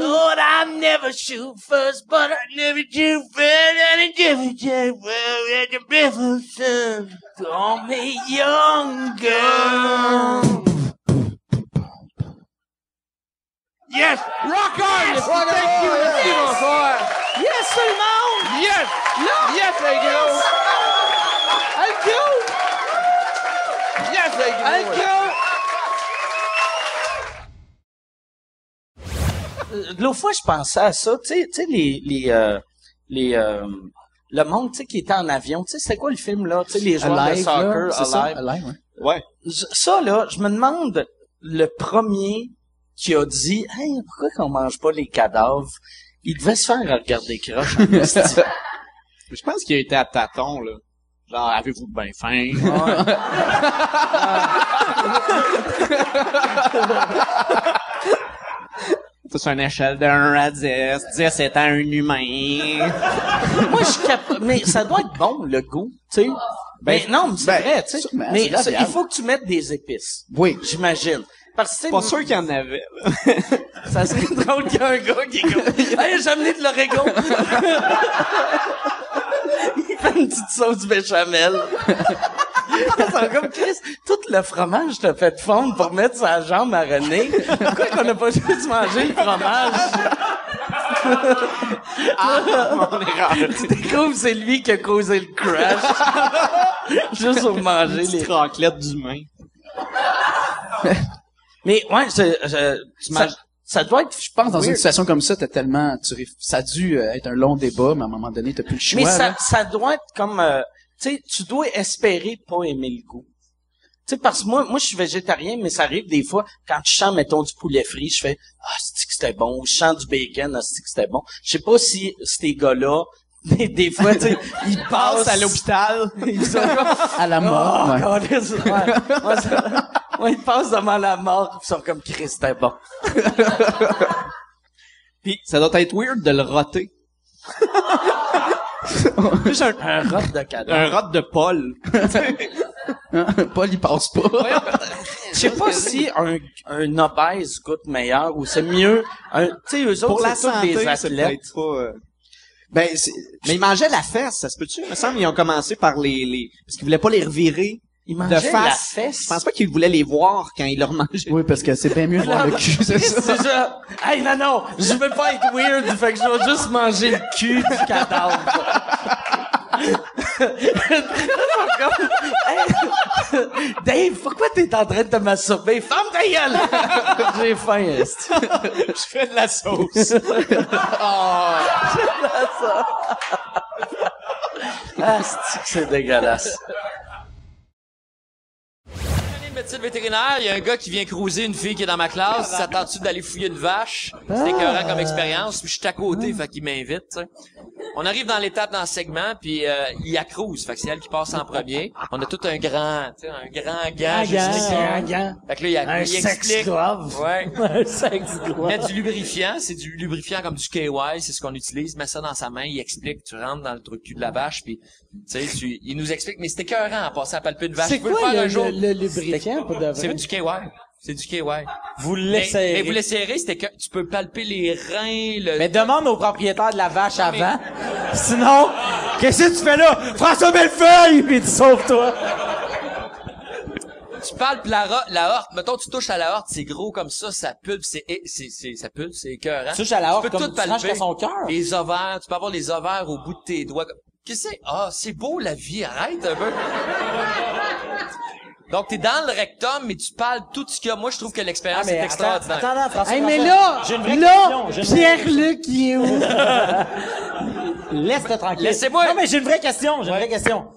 Lord, I never shoot first, but I never shoot first, and never shoot well at the river sun. Call me young girl. Yes! Rock on! Yes! Rock Thank on! you, Merci, yes! bonsoir! Yes, tout le monde! Yes! Là! Yes, les gros! Hey, go! Yes, les gros! Go! Euh, L'autre fois, je pensais à ça, tu sais, tu sais, les, les, euh, les, euh, le monde, tu sais, qui était en avion, tu sais, c'est quoi le film, là, tu sais, les joueurs Alive, de soccer, là, c'est ça? Alive. Alive, ouais. Ouais. Ça, là, je me demande, le premier qui a dit, hey, pourquoi qu'on mange pas les cadavres? Il devait se faire regarder croche. en. Je pense qu'il a été à tâton, là. Genre, avez-vous bien faim? C'est sur une échelle de 1 à 10. 10 étant un humain. Moi, je suis capable, mais ça doit être bon, le goût, tu sais. Ben, non, mais c'est ben, vrai, tu sais. Mais il faut que tu mettes des épices. Oui. J'imagine. Parce que, Pas sûr qu'il y en avait. Ça serait drôle qu'il y ait un gars qui est comme, hey, j'ai amené de l'Oregon. Il fait une petite sauce béchamel. Comme Chris, tout le fromage t'a fait fondre pour mettre sa jambe à René. Pourquoi qu'on n'a pas juste mangé le fromage? Ah, mon erreur. Tu découvres c'est lui qui a causé le crash. juste pour manger les raclettes d'humain. Mais ouais, c'est- Tu ça, ça doit être. Je pense dans une situation comme ça, t'as tellement, tu ça a dû euh, être un long débat, mais à un moment donné, t'as plus le choix. Mais ça, là. ça doit être comme, euh, tu sais, tu dois espérer pas aimer le goût. Tu sais, parce que moi, moi, je suis végétarien, mais ça arrive des fois, quand je sens, mettons, du poulet frit, je fais, ah, c'est que c'était bon, ou je sens du bacon, ah, c'est que c'était bon? Je sais pas si ces gars-là, des, des fois, tu sais, ils passent à l'hôpital. Ils sont comme, À la mort, Oh, ouais. câlisse, ouais. Ouais, ça- ouais, ils passent devant la mort, ils sont comme, Christ, c'était bon. Puis, ça doit être weird de le roter. Juste un, un rot de cadavre. Un rot de Paul. Paul, il passe pas. Je sais pas si un, un obèse goûte meilleur ou c'est mieux. Un, tu sais, eux autres, Pour la c'est tous santé, des c'est athlètes. peut-être pas... euh, Ben, c'est- mais ils mangeaient la fesse, ça se peut-tu? Il me semble qu'ils ont commencé par les... les... Parce qu'ils voulaient pas les revirer Ils de mangeaient face. la fesse? Je pense pas qu'ils voulaient les voir quand ils leur mangeaient. Oui, parce que c'est bien mieux de voir le cul, c'est ça. C'est ça. Hey, non, non, je veux pas être weird, fait que je vais juste manger le cul du cadavre. Hey, Dave, pourquoi t'es en train de te masturber? Ferme ta gueule! J'ai faim, esti. Je fais de la sauce. Ah, c'est que c'est dégueulasse? année de médecine vétérinaire, il y a un gars qui vient cruiser une fille qui est dans ma classe. Ça tente-tu d'aller fouiller une vache? C'est écœurant comme expérience. Puis je suis à côté, fait qu'il m'invite, tu sais. On arrive dans l'étape dans le segment, puis euh, il accrouse. Fait que c'est elle qui passe en premier. On a tout un grand, tu sais, un grand gant. Un gant, un gant. Fait que là, il, Un il explique. glove. Ouais. Un sex glove. Mettre du lubrifiant, c'est du lubrifiant comme du KY, c'est ce qu'on utilise. Mets ça dans sa main, il explique, tu rentres dans le truc cul de la vache, puis tu sais, tu- il nous explique. Mais c'était écœurant en passant à palper une vache. C'est quoi le, un jour. le- le lubrifiant pour de vrai? C'est du KY. C'est du KY. Vous le Mais, vous le serrez, c'était que tu peux palper les reins, le... Mais demande au propriétaire de la vache avant. Sinon, qu'est-ce que tu fais là? François Bellefeuille! Puis tu sauves-toi. Tu palpes la, la horte. Mettons, tu touches à la horte, c'est gros comme ça, ça pulpe, c'est, c'est, c'est, ça pulpe, c'est écœurant. Tu touches à la horte peux comme tout palper. son cœur. Les ovaires, tu peux avoir les ovaires au bout de tes doigts. Qu'est-ce que c'est? Ah, c'est beau la vie, arrête un peu. Donc, t'es dans le rectum, mais tu palpes tout ce qu'il y a. Moi, je trouve que l'expérience Ah, est extraordinaire. attends, attends, François, Hey, mais là, j'ai une vraie là, question, j'ai une vraie Pierre-Luc, il est où? Laisse-le tranquille. Laissez-moi- Non, mais j'ai une vraie question, j'ai une vraie question.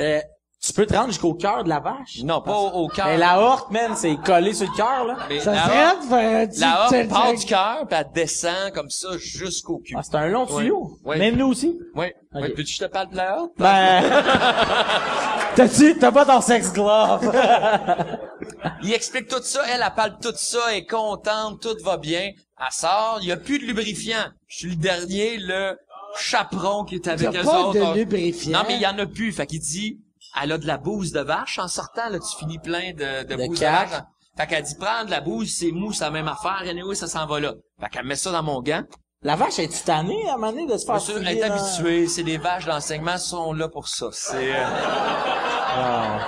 Euh, tu peux te rendre jusqu'au cœur de la vache? Non, pas au, au cœur. Mais la horte, man, c'est collé sur le cœur, là. Mais Ça la serait horte- petit La horte part du cœur, puis elle descend comme ça jusqu'au cul. Ah, c'est un long tuyau. Même nous aussi. Oui. Ok. Oui, Peux-tu que je te parle de la horte? Ben, t'as-tu, t'as pas ton sex glove. Il explique tout ça, elle, elle parle tout ça, elle est contente, tout va bien. Elle sort, il y a plus de lubrifiant. Je suis le dernier, le chaperon qui est avec eux pas autres. de lubrifiant? Non, mais il y en a plus. Fait qu'il dit, elle a de la bouse de vache. En sortant, là, tu finis plein de, de, De bouse de cac. vache. Fait qu'elle dit, prends de la bouse, c'est mou, c'est la même affaire. Anyway, ça s'en va là. Fait qu'elle met ça dans mon gant. la vache est tannée à un moment donné de se faire sûr, elle est dans- habituée. C'est des vaches d'enseignement sont là pour ça. C'est, euh,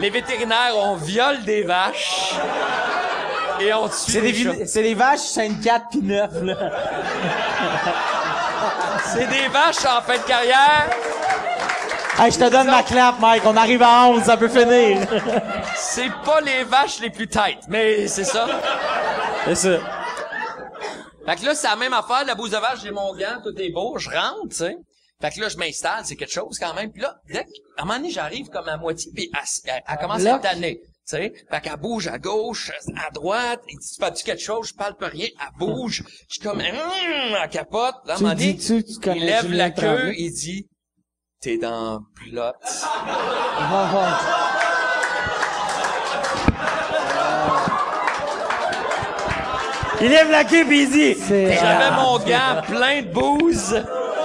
Les vétérinaires, on viole des vaches. Et on tue C'est des, c'est des vaches 5-4 pis 9, là. C'est des vaches en fin de carrière. Hey, je te donne ma clap, Mike. On arrive à 11, ça peut finir. C'est pas les vaches les plus têtes, mais c'est ça. C'est ça. Fait que là, c'est la même affaire. La bouse de vache, j'ai mon gant, tout est beau. Je rentre, tu sais. Fait que là, je m'installe, c'est quelque chose quand même. Puis là, dès que, à un moment donné, j'arrive comme à moitié, puis elle, elle- elle commence à tannée. Tu sais, fait qu'elle bouge à gauche, à droite, il dit, tu parles-tu quelque chose? Je parle pas rien, elle bouge. Je suis comme, hum, elle capote. Là, à un moment donné, il lève la queue, il dit, t'es dans plot. Il lève la queue pis il dit... J'avais mon gant plein de bouse.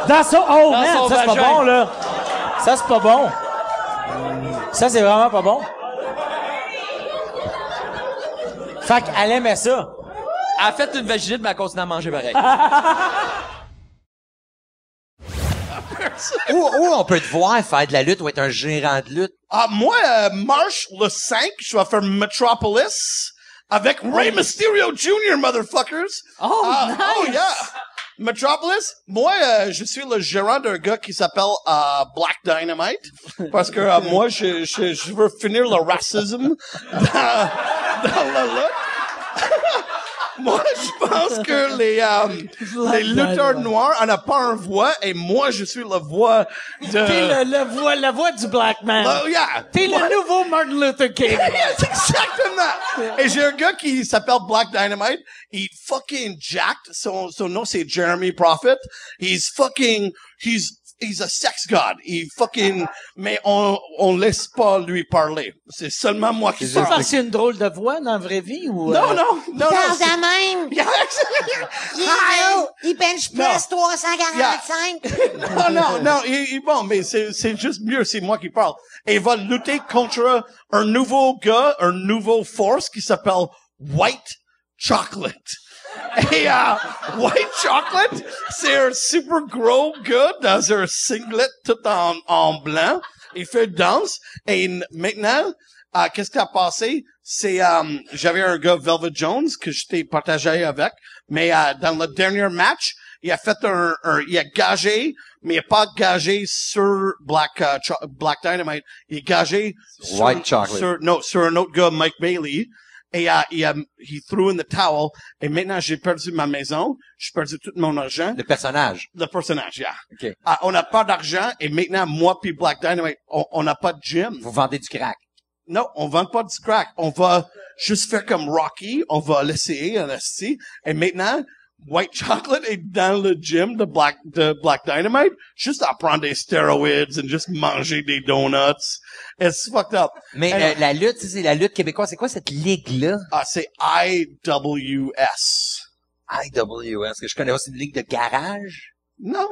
Dans son... Oh, Dans man, son ça, c'est pas bon, là. Ça, c'est pas bon. Ça, c'est vraiment pas bon. Fait qu'elle aimait ça. Elle a fait une vaginite, mais elle continue à manger pareil. où, où on peut te voir faire de la lutte ou être un gérant de lutte? Ah, moi, euh, marche le 5, je vais faire Metropolis avec Rey Mysterio Jr., motherfuckers. Oh, Ah, nice! Oh, yeah. Metropolis, moi, euh, je suis le gérant d'un gars qui s'appelle euh, Black Dynamite, parce que euh, moi, je, je, je veux finir le racisme dans, dans la lutte. Moi, je pense que les, euh, les lutteurs noirs en a pas un voix, et moi, je suis la voix de... T'es le, le voix, la voix du black man. Oh, yeah. T'es le nouveau Martin Luther King. C'est exactement. Et j'ai un gars qui s'appelle Black Dynamite. Il fucking jacked. Son, son nom c'est Jeremy Prophet. He's fucking, he's, he's a sex god. Il fucking, mais on, on laisse pas lui parler. C'est seulement moi qui C'est parle. a une drôle de voix dans la vraie vie ou... Non, euh, non, non, c'est- de même. Yeah, Il, Hi. oh, il bench press 345. non, non, non, il, il- bon, mais c'est, c'est juste mieux, c'est moi qui parle. Et il va lutter contre un nouveau gars, un nouveau force qui s'appelle White Chocolate. Et euh, White Chocolate, c'est un super gros gars dans un singlet tout en, en blanc? Il fait danse. Et maintenant, euh, qu'est-ce qui a passé? C'est, euh, j'avais un gars, Velvet Jones, que je t'ai partagé avec. Mais euh, dans le dernier match, il a fait un, un- il a gagé, mais il a pas gagé sur Black euh, Cho- Black Dynamite. Il a gagé sur, White Chocolate. sur- non, sur un autre gars, Mike Bailey. Et euh, il a, he threw in the towel. Et maintenant, j'ai perdu ma maison. J'ai perdu tout mon argent. Le personnage. Le personnage, yeah. OK. Ah, on n'a pas d'argent. Et maintenant, moi puis Black Dynamite, on on n'a pas de gym. Vous vendez du crack. Non, on vend pas du crack. On va juste faire comme Rocky. On va l'essayer esti. Et maintenant, White Chocolate est dans le gym de Black, de Black Dynamite, juste à prendre des steroids et juste manger des donuts. It's fucked up. Mais Et- euh, la lutte, c'est la lutte québécoise. C'est quoi cette ligue-là? Ah, c'est IWS. IWS, que je connais aussi une ligue de garage? Non.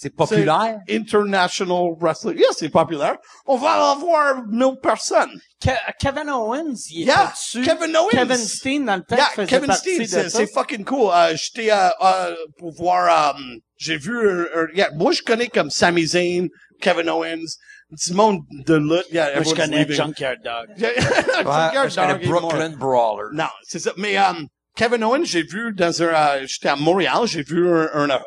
C'est populaire? International Wrestling. Yes, c'est populaire. On va avoir 1000 personnes. Ke- Kevin Owens, il Yeah, était dessus. Kevin Owens. Kevin Steen, dans le temps, Yeah, Kevin Steen, c'est fucking cool. Euh, J'étais euh, euh, pour voir. euh, J'ai vu. un- un- yeah, moi, je connais comme Sami Zayn, Kevin Owens, du monde de lutte. Yeah, Moi, je connais leaving. Junkyard Dog. Yeah, Ouais, Junkyard je connais Dog est Brooklyn. Brawler. Non, c'est ça. Mais euh, Kevin Owens, j'ai vu dans un. euh, J'étais à Montréal, j'ai vu un, un, un-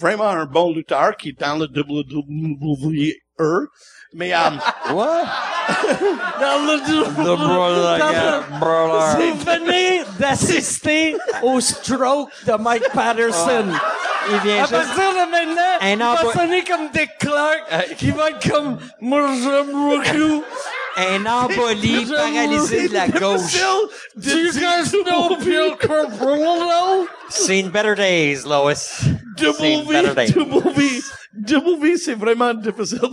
vraiment un bon lutteur qui est dans le WWE. Mais euh, Dans le yeah, le-. Vous venez d'assister au stroke de Mike Patterson. Il vient À partir de maintenant, il va sonner comme Dick Clark. Il va être comme moi j'aime beaucoup. Un embolie paralysé de la gauche. Do you guys know Bill Carbollo? Seen better days, Lois. Seen Double better V, days. Double V, Double V, c'est vraiment difficile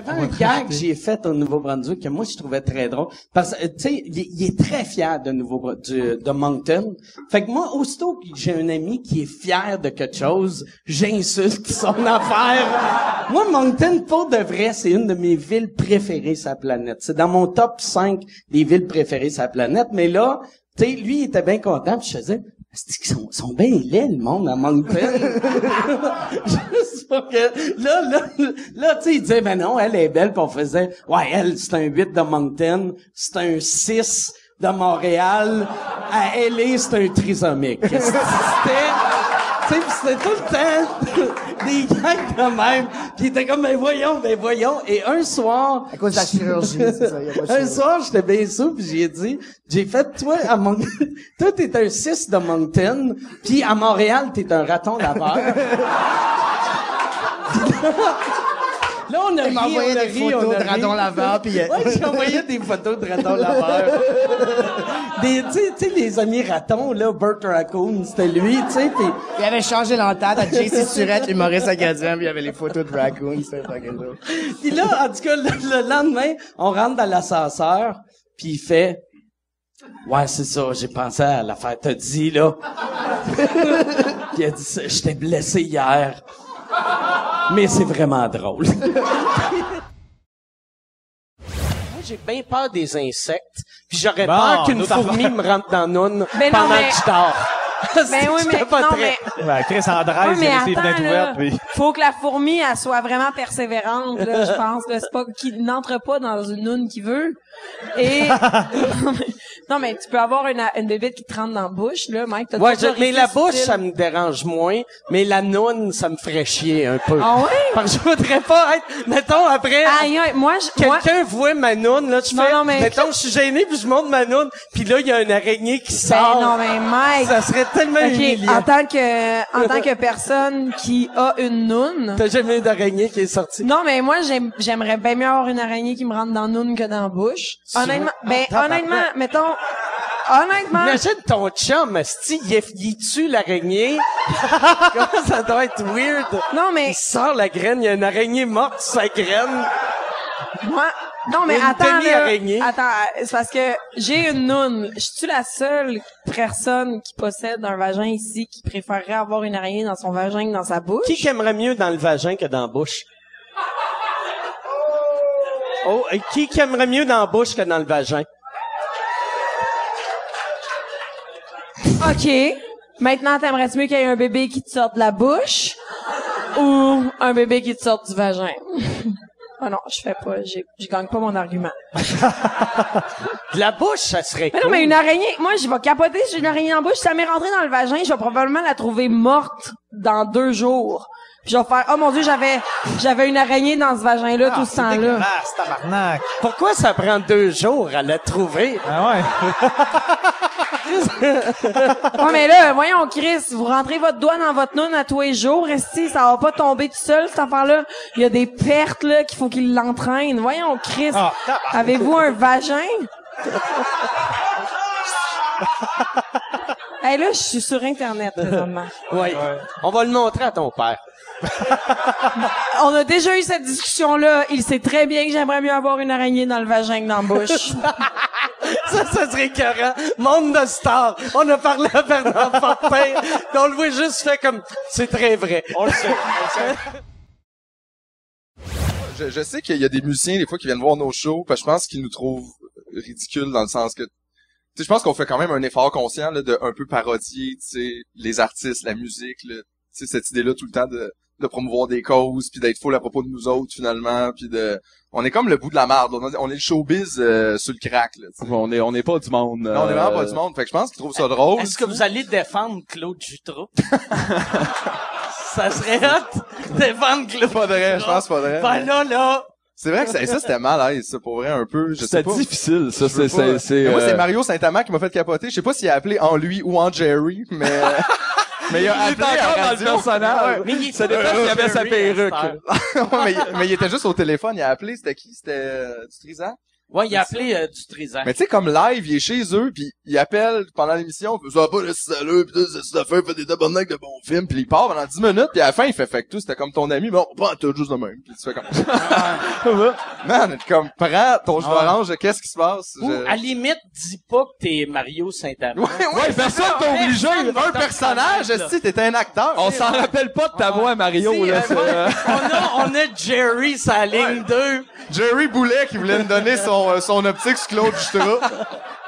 avait un gag que j'ai fait au Nouveau-Brunswick que moi je trouvais très drôle. Parce que, tu sais, il, il est très fier de Nouveau de Moncton. Fait que moi, aussitôt que j'ai un ami qui est fier de quelque chose, j'insulte son affaire. Moi, Moncton, pour de vrai, c'est une de mes villes préférées sur la planète. C'est dans mon top 5 des villes préférées sur la planète. Mais là, tu sais, lui, il était bien content, puis je faisais, c'est qu'ils sont, sont bien laids, le monde, à Moncton? Juste pour que, là, là, là, tu sais, il disait, ben non, elle est belle, puis on faisait, ouais, elle, c'est un 8 de Moncton, c'est un 6 de Montréal, à LA, c'est un trisomique. C'était, tu sais, c'était tout le temps des gags de même. Puis il était comme, ben voyons, ben voyons. Et un soir... À cause de la chirurgie, c'est ça, y a pas de un soir, j'étais bien sous, puis j'ai dit, j'ai fait, toi, à Mon... toi, t'es un 6 de Moncton, puis à Montréal, t'es un raton laveur. Là, on a Il des ri, photos de ri. raton laveur, puis, Ouais, j'ai envoyé des photos de raton laveur. des, tu sais, les amis ratons, là, Burt Raccoon, c'était lui, tu sais, puis... Il avait changé l'entente à JC Surette, l'humoriste acadien, puis il y avait les photos de Raccoon, c'était. Puis là, en tout cas, le, le lendemain, on rentre dans l'ascenseur, puis il fait... Ouais, c'est ça, j'ai pensé à l'affaire t'as dit, là. puis il a dit, j'étais blessé hier. Mais c'est vraiment drôle. Moi, j'ai bien peur des insectes, puis j'aurais Bon, peur qu'une fourmi me rentre dans la noune Mais non, pendant mais- que je dors. Ben oui, mais, non, mais, Ouais, Chris Andrade, Ouais, il mais a laissé les attends, là. ouvertes, puis... faut que la fourmi, elle soit vraiment persévérante, là, je pense. là. C'est pas, qu'il n'entre pas dans une noune qu'il veut. Et, non, mais tu peux avoir une, une bébête qui te rentre dans la bouche, là, Mike. t'as Ouais, je- mais la bouche, ça me dérange moins, mais la noune, ça me ferait chier un peu. Ah ouais? Parce que je voudrais pas être, mettons, après, Aïe, aïe, moi, je, moi, quelqu'un voit ma noune, là, je Non, fais, non, mais- mettons, je suis gêné, puis je monte ma noune, puis là, il y a une araignée qui sort. Ben non, mais Mike. Ça serait tellement Ok, humiliant. En tant que, en tant que personne qui a une noune. T'as jamais eu d'araignée qui est sortie? Non, mais moi, j'aime- j'aimerais bien mieux avoir une araignée qui me rentre dans noune que dans la bouche. Honnêtement, ben, Ah, tabarnak. honnêtement, mettons, honnêtement. Imagine ton chum, esti, il, il tue l'araignée. Comment ça doit être weird? Non, mais. Il sort la graine, il y a une araignée morte sur sa graine. Moi, non, mais Une attends, là, attends, c'est parce que j'ai une noune. Je suis la seule personne qui possède un vagin ici qui préférerait avoir une araignée dans son vagin que dans sa bouche. Qui aimerait mieux dans le vagin que dans la bouche? Oh, et qui qui aimerait mieux dans la bouche que dans le vagin? OK. Maintenant, t'aimerais-tu mieux qu'il y ait un bébé qui te sorte de la bouche ou un bébé qui te sorte du vagin? Ah non, je fais pas, j'ai- je gagne pas mon argument. De la bouche, ça serait Mais non, mais une araignée, moi, je vais capoter si j'ai une araignée la bouche. Si ça m'est rentré dans le vagin, je vais probablement la trouver morte dans deux jours. Puis je vais faire, oh mon dieu, j'avais, j'avais une araignée dans ce vagin-là tout ce temps-là. tabarnak. Pourquoi ça prend deux jours à la trouver? Ah ouais. Ouais, mais là, voyons, Chris, vous rentrez votre doigt dans votre noune à tous les jours, restez, ça va pas tomber tout seul, cette affaire-là. Il y a des pertes, là, qu'il faut qu'il l'entraîne. Voyons, Chris, Ah, avez-vous un vagin? hey, là, je suis sur Internet, présentement. Oui. On va le montrer à ton père. On a déjà eu cette discussion-là. Il sait très bien que j'aimerais mieux avoir une araignée dans le vagin que dans la bouche. Ça, ça serait écœurant. Monde de stars. On a parlé à Bernard Fortin. on le voit juste fait comme, c'est très vrai. On le sait. je, je sais qu'il y a des musiciens, des fois, qui viennent voir nos shows, parce que je pense qu'ils nous trouvent ridicules dans le sens que, tu sais, je pense qu'on fait quand même un effort conscient, là, de un peu parodier, tu sais, les artistes, la musique, là, tu sais, cette idée-là tout le temps de, de promouvoir des causes, puis d'être full à propos de nous autres, finalement, puis de, on est comme le bout de la marde, on, on est le showbiz euh, sur le crack, là, tu sais. On est, on est pas du monde. Non, on est vraiment pas du monde, fait que je pense qu'ils trouvent ça drôle. Est-ce que vous allez défendre Claude Jutras? ça serait hot, défendre Claude Faudrait, je pense faudrait. Ben là, là... C'est vrai que ça, ça c'était mal, hein, ça, pour vrai, un peu, C'était difficile, ça, c'est- c'est- Moi, c'est euh, Mario Saint-Amand qui m'a fait capoter. Je sais pas s'il a appelé en lui ou en Jerry, mais... mais il a appelé à encore dans le radio. personnage. Ouais. Mais il Ça dépend s'il avait sa perruque. Mais, il- mais il était juste au téléphone, il a appelé, c'était qui? C'était euh, du Trizan? Ouais, il a appelé euh, du Trizan. Mais tu sais, comme live, il est chez eux, puis il appelle pendant l'émission, ça va pas le salaud, puis tout, cette affaire, fait des tabarnak de bons films, puis il part pendant 10 minutes, puis à la fin, il fait fait que tout, c'était comme ton ami, mais on pas tout juste de même. Puis tu fais comme... Man, comme, prends ton jus Ah. d'orange, qu'est-ce qui se passe? Ou, Je- à limite, dis pas que t'es Mario Saint-Amand. Ouais, ouais, personne t'a obligé. Un personnage, si t'étais un acteur. On s'en rappelle pas de ta voix, Mario, Si, là. euh, c'est, ouais, euh, on a, on a Jerry sa ligne 2. Jerry Boulet qui voulait me donner son, euh, son optique sur Claude Justra.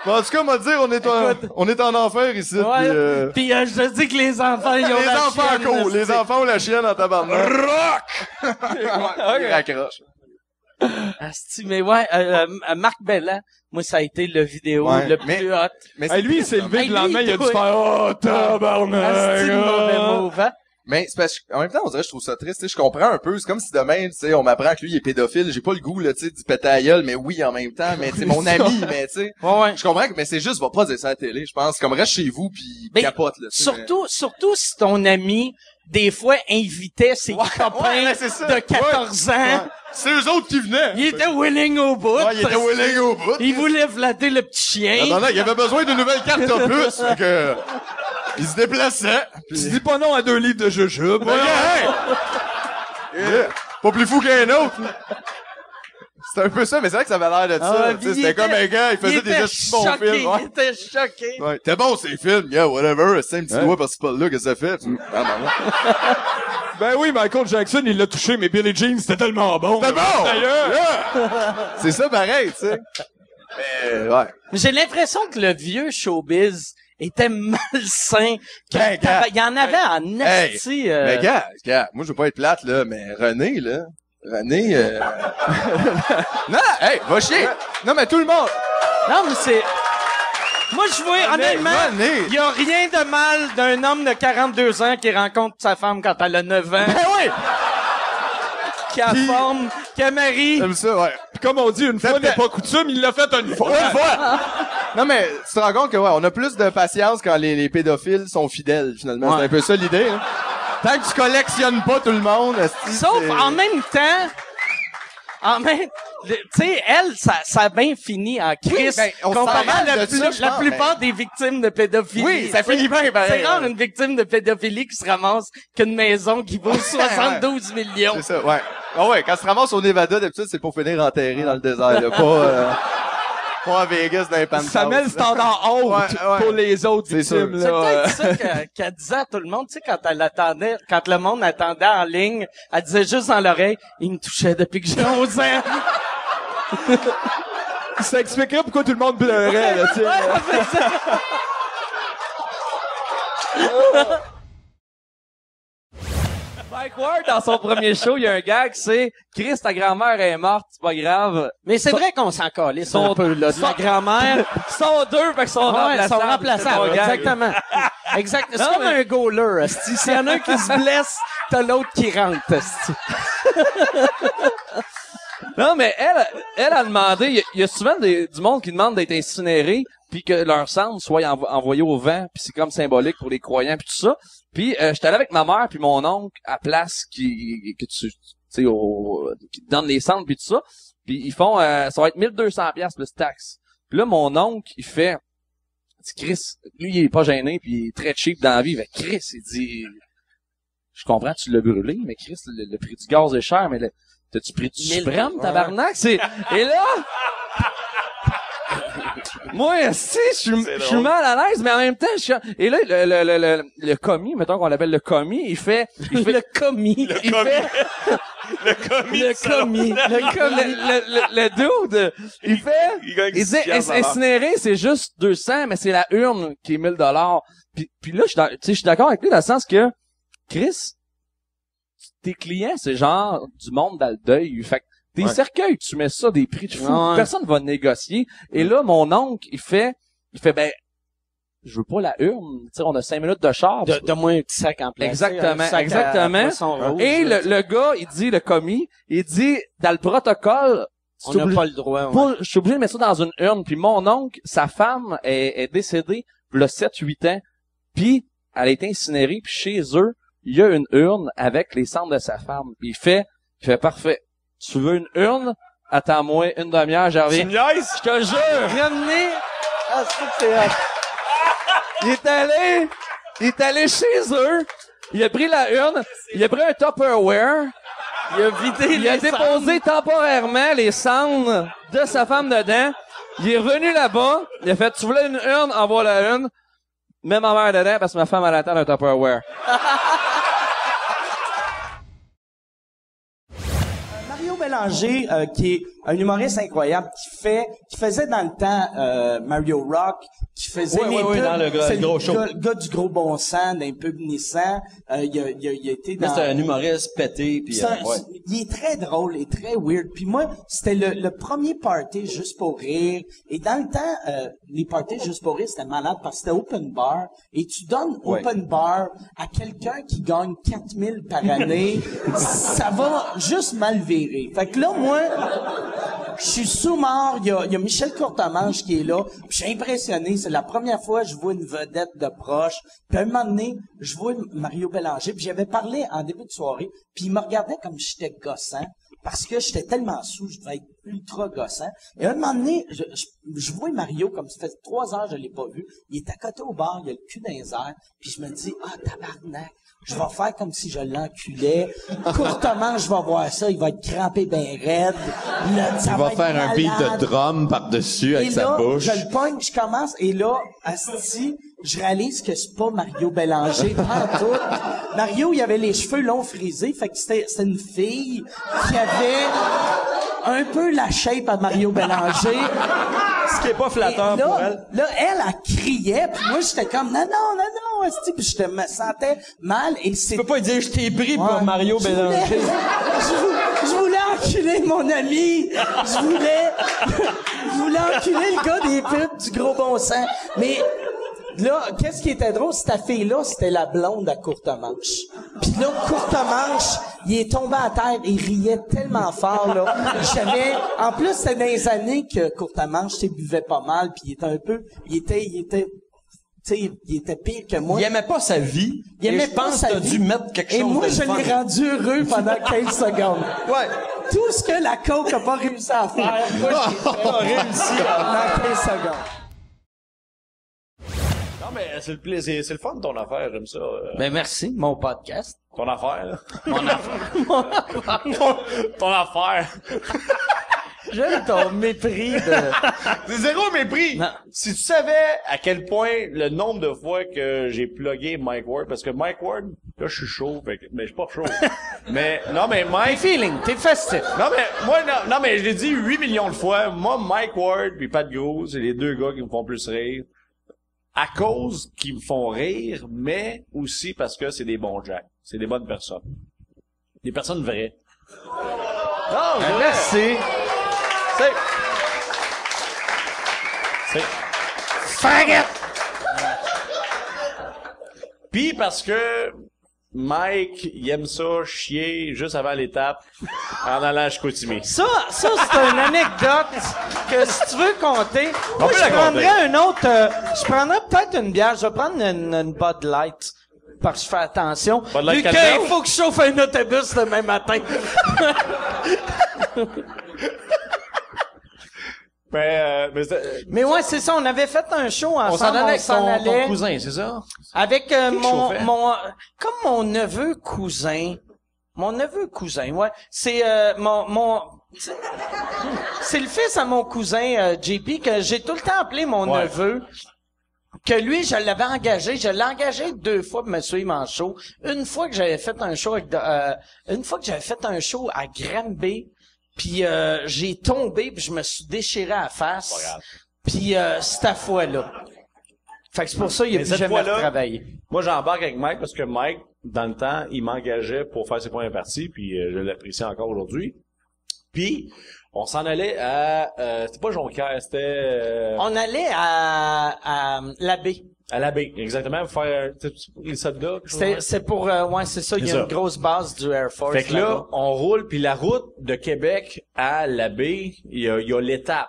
Mais en tout cas, m'a dire, on est en, on est en enfer ici. Ouais. Puis, euh, Puis euh, je te dis que les enfants, ils ont les la enfants chienne, cool, les enfants ont la chienne en tabarnak. Rock! Il raccroche. Asti, mais ouais, euh, euh, Marc Bellan, moi, ça a été le vidéo Ouais, le mais- plus hot. mais Hey, lui, il s'est levé le lendemain, il a dû faire, Oh, tabarnak, Asti mauvais ah. move, hein? Mais c'est parce que, en même temps, on dirait que je trouve ça triste, je comprends un peu, c'est comme si demain, tu sais, on m'apprend que lui il est pédophile, j'ai pas le goût, là, tu sais, la gueule, mais oui, en même temps, mais c'est mon ami, mais tu sais, je comprends que, mais c'est juste, va pas dire ça à la télé, je pense, comme reste chez vous puis Mais capote, là, tu sais, Surtout, surtout si ton ami, des fois, invitait ses copains ouais, de 14 Ouais, ans. ouais. C'est eux autres qui venaient. Il était willing au bout. Ouais, il était willing au bout. Il voulait flatter le petit chien. mais- Attendez, il avait besoin d'une nouvelle carte opus, que, il se déplaçait. Tu dis pas non à deux livres de jujube. Ouais, hey! Yeah. Pas plus fou qu'un autre. C'était un peu ça, mais c'est vrai que ça avait l'air de ça. Ah, puis il C'était était- comme un gars, il faisait il des gestes bons films. ouais. Il était choqué. Ouais, t'es bon ces films, yeah, whatever, c'est un petit Hein? doigt par-ci par-là, qu'est-ce que ça fait? Ah, ben. Ben oui, Michael Jackson, il l'a touché, mais Billie Jean, c'était tellement bon. C'était bon! D'ailleurs. Yeah! C'est ça pareil, tu sais. Mais, ouais. Mais J'ai l'impression que le vieux showbiz était malsain. Ben, gars. Il y en avait en Hey, esti. euh, Mais gars, gars, moi je veux pas être plate, là, mais René, là, René, euh... non, hey, va chier! Non, mais tout le monde! Non, mais c'est... Moi, je vois, René, honnêtement, il y a rien de mal d'un homme de 42 ans qui rencontre sa femme quand elle a 9 ans. Ben oui! Qui a forme, qui a mari. Comme ça, ouais. Puis comme on dit, une fois n'est pas coutume, il l'a fait une fois. Une fois! Non, mais tu te rends compte que, ouais, on a plus de patience quand les, les pédophiles sont fidèles, finalement. C'est un peu ça l'idée, hein. Tant que tu collectionnes pas tout le monde, Sauf en même temps, en même, tu sais, elle, ça, ça a bien fini en crise. ben, on comparé à la, ça, plus- je la pense, plupart des victimes de pédophilie. Oui, ça finit bien, pareil. C'est rare une victime de pédophilie qui se ramasse qu'une maison qui vaut 72 millions. C'est ça, ouais. Ah ouais, quand tu te ramasses au Nevada, d'habitude, c'est pour finir enterré dans le désert, là. Pas, euh, pas à Vegas dans les penthouse. Ça met le standard haut Ouais, ouais. pour les autres C'est victimes, peut-être ça qu'elle qu'elle disait à tout le monde, tu sais, quand elle attendait, quand le monde attendait en ligne, elle disait juste dans l'oreille, il me touchait depuis que j'ai 11 ans. Ça expliquerait pourquoi tout le monde pleurait, là, tu sais. Ouais, elle fait ça. Mike Ward, dans son premier show, il y a un gag, c'est Chris, ta grand-mère est morte, c'est pas grave. Mais c'est vrai qu'on s'en calisse Son- un peu, là, de la grand-mère. Sont deux, fait qu'ils sont Ouais, ils sont remplaçables. remplaçables, C'est ton gag. exactement. Exact. C'est comme un goaler, esti. S'il y en a un qui se blesse, t'as l'autre qui rentre, esti. Non, mais elle, elle a demandé, il y a- il y, a souvent des- du monde qui demande d'être incinéré, puis que leur sang soit envo- envoyé au vent, puis c'est comme symbolique pour les croyants, puis tout ça. Puis euh, j'étais allé avec ma mère puis mon oncle à place qui que tu tu sais au qui te donne les cendres puis tout ça. Puis ils font euh, ça va être 1200 pièces plus taxe. Puis là mon oncle, il fait Chris, lui il est pas gêné puis il est très cheap dans la vie, il fait Chris, il dit je comprends tu l'as brûlé mais Chris le, le prix du gaz est cher mais le- t'as-tu pris du suprême tabarnak? C'est et là Moi, si, je suis, je suis mal à l'aise, mais en même temps, je suis... Et là, le, le, le, le, le commis, mettons qu'on l'appelle le commis, il fait... Il fait le commis. il fait... Le commis. Le commis. Le commis. le, le, le dude, il fait... Il gagne Il 10 dit, incinérer, c'est juste 200, mais c'est la urne qui est 1000 dollars. Puis, puis là, je suis dans- tu sais, je suis d'accord avec lui dans le sens que, Chris, tes clients, c'est genre du monde dans le deuil. Fait que Ouais. cercueils, tu mets ça des prix de fou. Ouais. Personne va négocier. Et là, mon oncle, il fait, il fait, ben, je veux pas la urne. Tu sais, on a cinq minutes de char. De- Donne-moi un petit sac en plastique. Exactement, sac exactement. rouge, Et le, le gars, il dit, le commis, il dit, dans le protocole, On n'a pas le droit. ouais. je suis obligé de mettre ça dans une urne. Puis mon oncle, sa femme est, est décédée le 7-8 ans. Puis elle a été incinérée. Puis chez eux, il y a une urne avec les cendres de sa femme. Puis il fait, il fait parfait. Tu veux une urne? Attends-moi une demi-heure, j'en reviens. Tu me niaises? Je te jure! Ramenez. Ah, c'est que c'est hot. Il est allé, il est allé chez eux. Il a pris la urne. Il a pris un Tupperware. Il a vidé Il a déposé temporairement les cendres de sa femme dedans. Il est revenu là-bas. Il a fait, tu voulais une urne? Envoie la urne. Mets ma mère dedans parce que ma femme a la tête d'un Tupperware. Mario Bélanger, euh, qui un humoriste incroyable, qui fait, qui faisait dans le temps euh, Mario Rock, qui faisait Oui, les oui, oui, pubs. dans le gros- le gros show. Gars, le gars du gros bon sang, d'un pub Nissan. Euh, il, a, il, a, il a été dans. c'est un humoriste pété, puis euh, un- ouais. c'est- Il est très drôle et très weird. Puis moi, c'était le, le premier party juste pour rire. Et dans le temps, euh, les parties juste pour rire, c'était malade parce que c'était open bar. Et tu donnes Ouais. open bar à quelqu'un qui gagne 4000 par année, ça va juste mal virer. Fait que là, moi, je suis y a, il y a Michel Courtemanche qui est là. Je suis impressionné. C'est la première fois que je vois une vedette de proche. Puis à un moment donné, je vois Mario Bélanger. Puis j'avais parlé en début de soirée. Puis il me regardait comme j'étais gossant. Parce que j'étais tellement sous, je devais être ultra gossant. Et à un moment donné, je, je, je vois Mario comme ça fait trois heures, je l'ai pas vu. Il est à côté au bar, il a le cul dans les airs. Puis je me dis, ah, tabarnak. Je vais faire comme si je l'enculais. Courtement, je vais voir ça. Il va être crampé ben raide. Le- ça Il va faire un beat de drum par-dessus avec sa bouche. je le pogne, je commence, et là, asti, je réalise que c'est pas Mario Bélanger, pas tout. Mario, il avait les cheveux longs frisés, fait que c'était, c'était une fille qui avait un peu la shape à Mario Bélanger. Ce qui est pas flatteur là, pour elle. Là, elle, elle criait, puis moi, j'étais comme, non, non, non, non, puis je te- me sentais mal, et c'est... Tu peux pas dire, je t'ai pris pour Mario je voulais- je, vou- je voulais enculer mon ami. Je voulais, je voulais enculer le gars des pubs du gros bon sang. Mais, là, qu'est-ce qui était drôle? Cette fille-là, c'était la blonde à courte manche. Puis là, courte manche, il est tombé à terre et il riait tellement fort, là. J'avais, en plus, c'était dans les années que courte manche, tu buvait pas mal, puis il était un peu, il était, il était, tu sais, il était pire que moi. Il aimait pas sa vie. Il aimait et je pas pense sa que t'as vie. dû mettre quelque Et chose moi, de je l'ai fun. rendu heureux pendant 15 secondes. Ouais. Tout ce que la coke a pas réussi à faire, moi, j'ai réussi pendant 15 secondes. Non, mais c'est le plaisir, c'est le fun ton affaire, j'aime ça. euh. Ben merci, mon podcast. Ton affaire, là. Mon affaire. ton, ton affaire. J'aime ton mépris de... C'est zéro mépris. Si tu savais à quel point le nombre de fois que j'ai plugué Mike Ward, parce que Mike Ward, là, je suis chaud, fait que- mais je suis pas chaud. mais, non, mais Mike... T'es feeling, t'es festif. Non, mais, moi, non, non, mais je l'ai dit 8 millions de fois. Moi, Mike Ward puis Pat Grose, c'est les deux gars qui me font plus rire. À cause qu'ils me font rire, mais aussi parce que c'est des bons jacks. C'est des bonnes personnes. Des personnes vraies. Non, c'est vrai. Merci. C'est... C'est... Faggot! Puis parce que Mike, il aime ça chier juste avant l'étape en allant à Chicoutimi. Ça, ça c'est une anecdote que si tu veux compter, moi je prendrais compter. un autre, euh, je prendrais peut-être une bière, je vais prendre une, une Bud Light. Parce que je fais attention. Bud Light Vu qu'il faut que je chauffe un autobus demain matin. Ben, euh, mais, c'est- Mais ouais, c'est ça, on avait fait un show ensemble. on s'en allait avec ton, allait ton cousin, c'est ça? Avec euh, mon, mon, comme mon neveu cousin, Mon neveu cousin, ouais. C'est euh, mon mon c'est- le fils à mon cousin euh, JP que j'ai tout le temps appelé mon Ouais. neveu. Que lui, je l'avais engagé, je l'ai engagé deux fois pour me suivre en show. Une fois que j'avais fait un show avec de- euh, une fois que j'avais fait un show à Granby, puis euh, j'ai tombé puis je me suis déchiré à la face. Puis euh, cette fois-là. Fait que c'est pour ça qu'il a Mais plus cette jamais fois-là, retravaillé. Moi, j'embarque avec Mike parce que Mike, dans le temps, il m'engageait pour faire ses premières parties, puis euh, je l'apprécie encore aujourd'hui. Puis, on s'en allait à... Euh, c'était pas Jonquière, c'était... euh, On allait à, à l'abbé. À l'abbé, exactement, pour faire les soldats. C'est même? c'est pour euh, ouais c'est ça il y a ça. une grosse base du Air Force Fait que là, on roule, puis la route de Québec à l'abbé, il y a, il y a l'étape.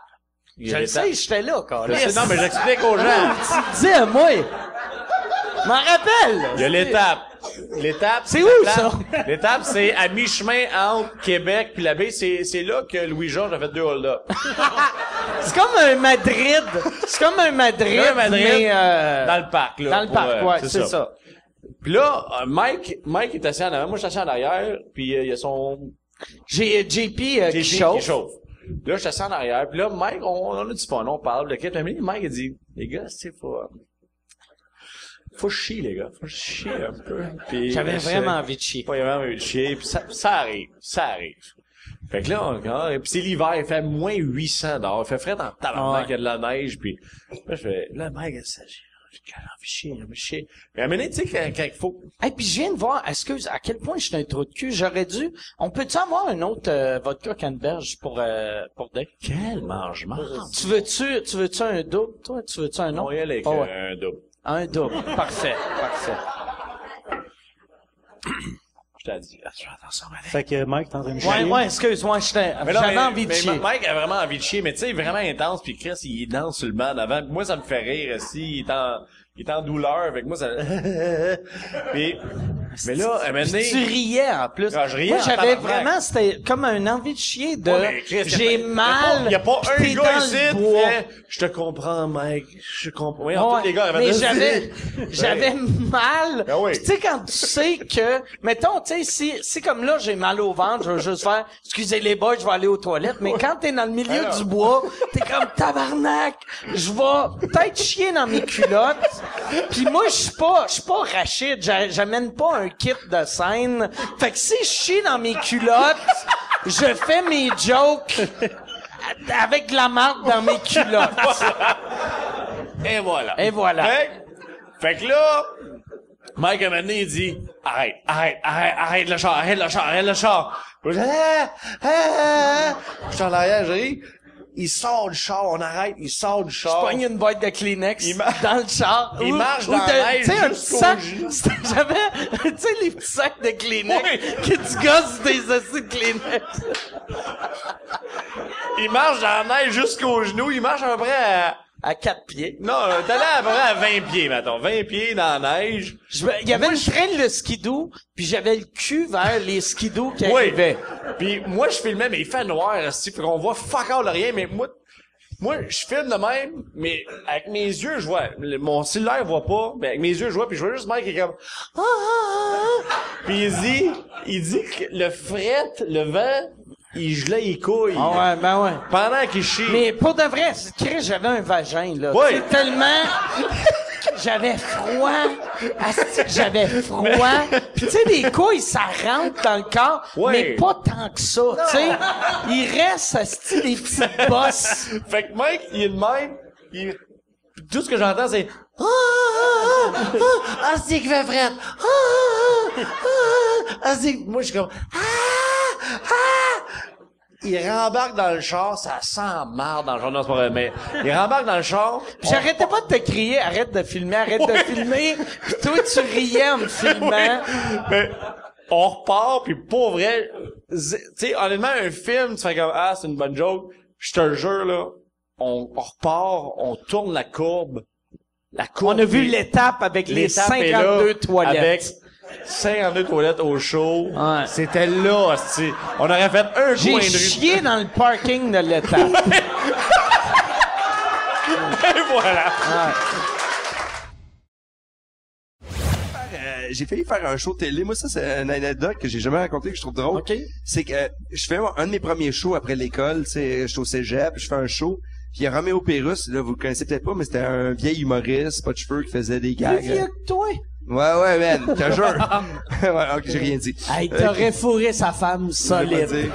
Je le sais j'étais là quand sais, non, mais j'explique aux gens. tu dis à moi m'en rappelle Il y a l'étape. L'étape. C'est où, ça? L'étape, c'est à mi-chemin entre Québec puis la baie. C'est, c'est là que Louis-Georges a fait deux hold-up. c'est comme un Madrid c'est comme un Madrid, Là, Madrid, mais euh, dans le parc, là. dans le pour, parc euh, ouais c'est ça. Puis là, euh, Mike, Mike est assis en avant. Moi, je suis assis en arrière. Puis euh, il y a son... J'ai euh, JP, euh, qui JP chauffe. Là, je suis assis en arrière. Puis là, Mike, on, on a du fun. On parle minutes. Mike, il dit, les gars, c'est faut... Faut chier, les gars. Faut chier un peu. Puis, J'avais euh, vraiment envie de chier. Ouais, vraiment envie de chier. Puis ça, ça arrive. Ça arrive. Fait que là, on regarde, puis c'est l'hiver, il fait moins 800 dehors. Il fait frais dans le tabarnak, il y a de la neige, puis là, je fais, là, mec, ça, j'ai j'ai envie de chier, j'ai envie de chier. Mais à un moment tu sais, quand, quand il faut... Hey, puis je viens de voir, excuse, à quel point je suis un trou de cul. J'aurais dû. On peut-tu avoir un autre euh, vodka canneberge pour euh, pour Dave? Quel mangement! Tu veux-tu, tu veux-tu un double, toi? Tu veux-tu un autre? On y allait avec Ah ouais. un double. Un double. Parfait, parfait. Je t'ai dit, là, fais attention, allez. Fait que Mike, t'es en train de chier. Ouais, ouais, excuse-moi, j'étais- j'avais envie de mais chier. Mike a vraiment envie de chier, mais tu sais, vraiment intense, puis Chris, il danse sur le banc avant. Moi, ça me fait rire, si, il est en, il est en douleur, avec moi, ça... puis, mais là, à un moment donné- Puis tu riais en plus. Ah, je riais Moi, en j'avais tabarnak. vraiment, c'était comme un envie de chier de. Ouais, mais Chris, J'ai y a pas- mal. Y a pas, y a pis pas t'es un dans gars le ici qui bois. fait, je te comprends, Mike. Je comprends. Oui, Ouais, tous les gars avaient mais dit- j'avais, Ben, j'avais mal. Ben oui. Puis Tu sais, quand tu sais que, mettons, tu sais, si, si comme là, j'ai mal au ventre, je vais juste faire, excusez les boys, je vais aller aux toilettes. Mais quand t'es dans le milieu Alors. du bois, t'es comme tabarnak. Je vais peut-être chier dans mes culottes. Puis moi, je suis pas, je suis pas Rachid. J'a- J'amène pas un kit de scène. Fait que si je chie dans mes culottes, je fais mes jokes avec de la marque dans mes culottes. Et voilà. Et voilà. Fait, que- fait que là, Mike, à un moment donné, il dit, arrête, arrête, arrête, arrête le char, arrête le char, arrête le char. Puis je dis, ah, ah, ah. Je suis en arrière, je ris. Il sort du char, on arrête, il sort du Je char. pogne une boîte de Kleenex dans le char. Il Ou- marche dans Tu sais, un petit sac. J'avais, tu sais, les petits sacs de Kleenex que tu gosses des assis de Kleenex. Il marche dans la neige jusqu'au genou, il marche à peu près à... À quatre pieds. Non, euh, allé à près à 20 pieds, mettons. 20 pieds dans la neige. Je me- Il y avait une traîne de skidoo, puis j'avais le cul vers les skidoos qui Oui. arrivaient. Puis moi, je filmais, mais il fait noir, esti, fait qu'on voit fuck all rien, mais moi, moi, je filme de même, mais avec mes yeux, je vois. Le- Mon cellulaire voit pas, mais avec mes yeux, je vois, puis je vois juste Mike qui est comme... Ah, ah, ah. Puis il dit, il dit que le fret, le vent, il gelait les couilles. Ah ouais, ben ouais. Pendant qu'il chie. Mais pour de vrai, Chris, j'avais un vagin, là. Oui. Sais, tellement... J'avais froid. Asti j'avais froid. Puis tu sais, les couilles, ça rentre dans le corps, Oui. mais pas tant que ça, tu sais. Il reste, asti, des petites bosses. Fait que Mike, il est de même, il... Tout ce que j'entends, c'est... Ah, ah, ah, ah, ah, c'est qu'il fait fret. Ah, ah, ah, ah, c'est... Moi, je suis comme... Ah, ah. Il rembarque dans le char, ça sent marre dans le char. Non, c'est pas vrai, mais il rembarque dans le char. Puis j'arrêtais pas de te crier, arrête de filmer, arrête de filmer. Puis toi, tu riais en me filmant. Mais on repart, puis pour vrai, tu sais, honnêtement, un film, tu fais comme, ah, c'est une bonne joke. Je te jure, là, on, on repart, on tourne la courbe. La courbe. On a vu l'étape avec les l'étape est 52 là, toilettes. Avec 52 toilettes au show. C'était là, hostie. On aurait fait un coin J'ai de rue. chié dans le parking de l'étape. Et voilà. Euh, j'ai failli faire un show télé. Moi, ça, c'est une anecdote que j'ai jamais racontée que je trouve drôle. C'est que euh, je fais un de mes premiers shows après l'école, tu sais, je suis au cégep, je fais un show. Puis il y a Roméo Pérus, là, vous le connaissez peut-être pas, mais c'était un vieil humoriste, pas de cheveux, qui faisait des gags. Plus vieux que toi. Ouais, ouais, man, te jure. ouais, ok, j'ai rien dit. Hey, t'aurais fourré sa femme solide.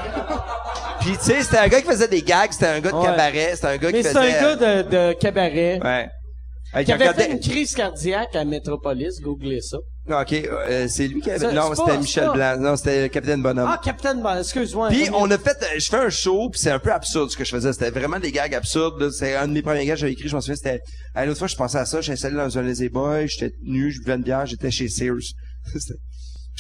Puis tu sais, c'était un gars qui faisait des gags, c'était un gars de Ouais. cabaret, c'était un gars Mais qui c'est faisait... un gars de, de cabaret. Ouais. Hey, Qui avait fait une crise cardiaque à Metropolis, googlez ça. Non, ok, euh, c'est lui qui avait... Non, c'était Michel Blanc. Non, c'était Capitaine Bonhomme. Ah, Captain Bon, excuse-moi. Puis on a fait, euh, je fais un show, puis c'est un peu absurde ce que je faisais. C'était vraiment des gags absurdes. C'est un de mes premiers gags que j'avais écrit. Je m'en souviens, c'était. Hey, L'autre fois, je pensais à ça. J'étais installé dans un Lazy Boy. J'étais nu, je buvais une bière. J'étais chez Sears. C'était-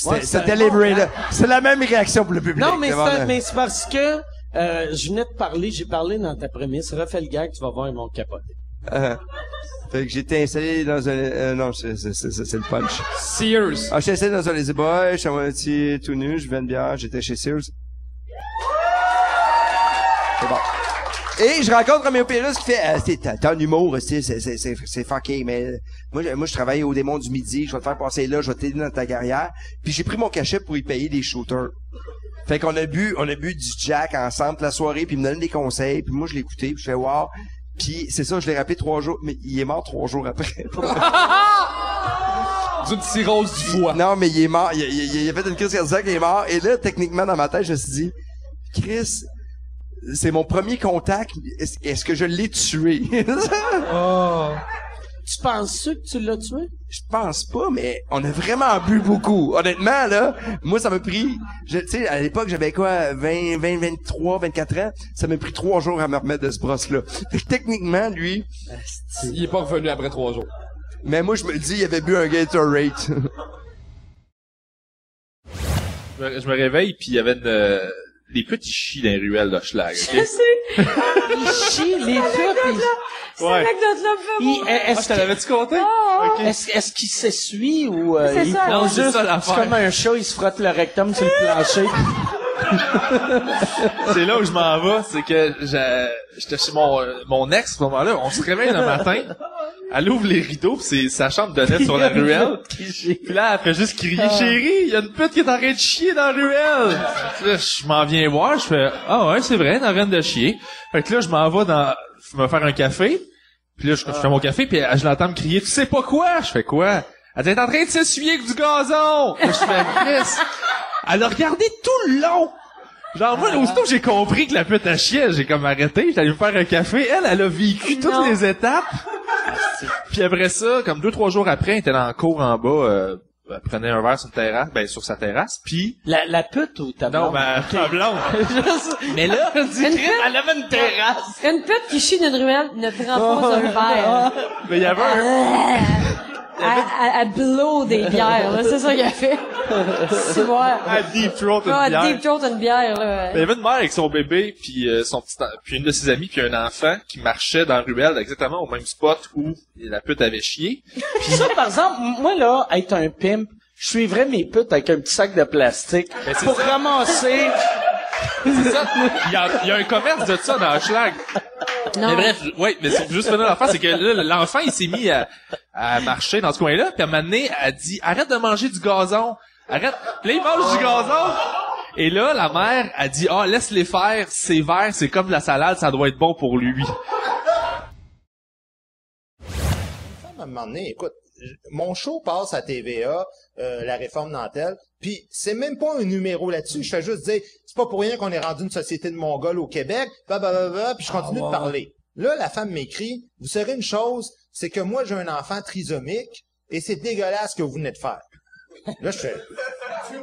Ouais, là. C'est la même réaction pour le public. Non, mais C'est parce que euh, je venais de parler, j'ai parlé dans ta prémisse. Refais le gag, tu vas voir, ils vont capoter. Euh, fait que j'étais installé dans un... euh, non, c'est le punch. Sears. Ah, j'étais installé dans un Lazy Boy. J'étais à moitié tout nu. Je buvais une bière. J'étais chez Sears. C'est bon. Et je rencontre Roméo Pérus qui fait, euh, c'est, t'as un humour, c'est, fucké, mais moi, je- moi, je travaille au démon du midi, je vais te faire passer là, je vais t'aider dans ta carrière. Puis j'ai pris mon cachet pour y payer des shooters. Fait qu'on a bu, on a bu du Jack ensemble la soirée, puis il me donnait des conseils, puis moi, je l'écoutais, puis je fais wow. Puis c'est ça, je l'ai rappelé trois jours, mais il est mort trois jours après. D'une cirrhose du foie. Non, mais il est mort. Il, il- il a fait une crise cardiaque, il est mort. Et là, techniquement, dans ma tête, je me suis dit, Chris, c'est mon premier contact. Est-ce, est-ce que je l'ai tué? Tu penses que tu l'as tué? Je pense pas, mais on a vraiment bu beaucoup. Honnêtement, là, moi, ça m'a pris, je- tu sais, à l'époque, j'avais quoi, 20, 20, 23, 24 ans. Ça m'a pris trois jours à me remettre de ce brosse-là. Fait que techniquement, lui, Il est pas revenu après trois jours. mais moi, je me dis, il avait bu un Gatorade. Je me, je me réveille, puis il y avait une, des petits chis dans les ruelles d'Hochelag, ok? Je sais. Les ils- Cette anecdote-là me fait Il- est-ce Ah, l'avais-tu compté? Ah, ah. Est-ce, est-ce qu'il s'essuie ou euh, C'est il ça, prend non, juste, c'est ça, c'est comme un chat, il se frotte le rectum sur le plancher? c'est là où je m'en vais, c'est que j'étais chez mon, mon ex, à ce moment-là, on se réveille le matin, elle ouvre les rideaux, pis c'est sa chambre de net sur la ruelle. Puis là, elle fait juste crier, Ah. chérie, il y a une pute qui est en train de chier dans la ruelle. Là, je m'en viens voir, je fais, ah ouais, c'est vrai, elle est en train de chier. Fait que là, je m'en vais dans, me faire un café. Puis là, je, je fais mon café, puis je l'entends me crier, tu sais pas quoi? Je fais quoi? Elle dit, elle est en train de s'essuyer avec du gazon. Là, je fais, Chris. Elle a regardé tout le long. Genre, moi, aussitôt que j'ai compris que la pute à chier, j'ai comme arrêté, j'étais allé me faire un café. Elle, elle a vécu toutes les étapes. Puis après ça, comme deux, trois jours après, elle était dans le cours en bas, euh, elle prenait un verre sur une terrasse, ben, sur sa terrasse, puis... La, la pute ou ta Non, ben, ma blonde. Mais là, Une pute, elle avait une terrasse. une pute qui chie d'une ruelle ne prend pas un verre. Mais il y avait un... Elle, elle, elle blow des bières, là. C'est ça qu'il a fait. C'est moi. À deep throat une bière. deep throat une bière, là. Il y avait une mère avec son bébé, puis euh, son petit, puis une de ses amies, puis un enfant qui marchait dans la ruelle exactement au même spot où la pute avait chié. Ça, par exemple, moi, là, être un pimp, je suivrais mes putes avec un petit sac de plastique Ben, pour ça. ramasser... C'est ça. Il y a, il y a un commerce de ça dans Schlag. Non. Mais bref, ouais, mais c'est juste finir l'enfant, c'est que là, l'enfant, il s'est mis à, à marcher dans ce coin-là, puis à un moment donné, elle dit, arrête de manger du gazon. Arrête. Puis là, il mange du gazon. Et là, la mère a dit, ah, laisse-les faire, c'est vert, c'est comme de la salade, ça doit être bon pour lui. à un moment donné, écoute, mon show passe à TVA, euh, la réforme Nantel, puis c'est même pas un numéro là-dessus. Je fais juste dire, c'est pas pour rien qu'on est rendu une société de Mongols au Québec, blablabla, puis je continue Ah, de ouais. parler. Là, la femme m'écrit, vous saurez une chose, c'est que moi, j'ai un enfant trisomique, et c'est dégueulasse ce que vous venez de faire. Là, je fais...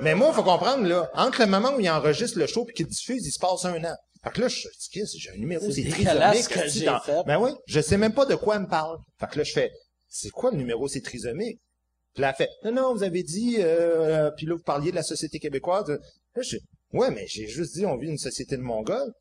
Mais moi, faut comprendre, là, entre le moment où il enregistre le show puis qu'il diffuse, il se passe un an. Fait que là, je j'ai un numéro, C'est trisomique. que esti, j'ai dans- fait. Ben oui, je sais même pas de quoi elle me parle. Fait que là, je fais, c'est quoi le numéro, c'est trisomique? Puis là, elle fait, non, non, vous avez dit, euh, puis là, vous parliez de la société québécoise. Ouais, mais j'ai juste dit, on vit une société de Mongols.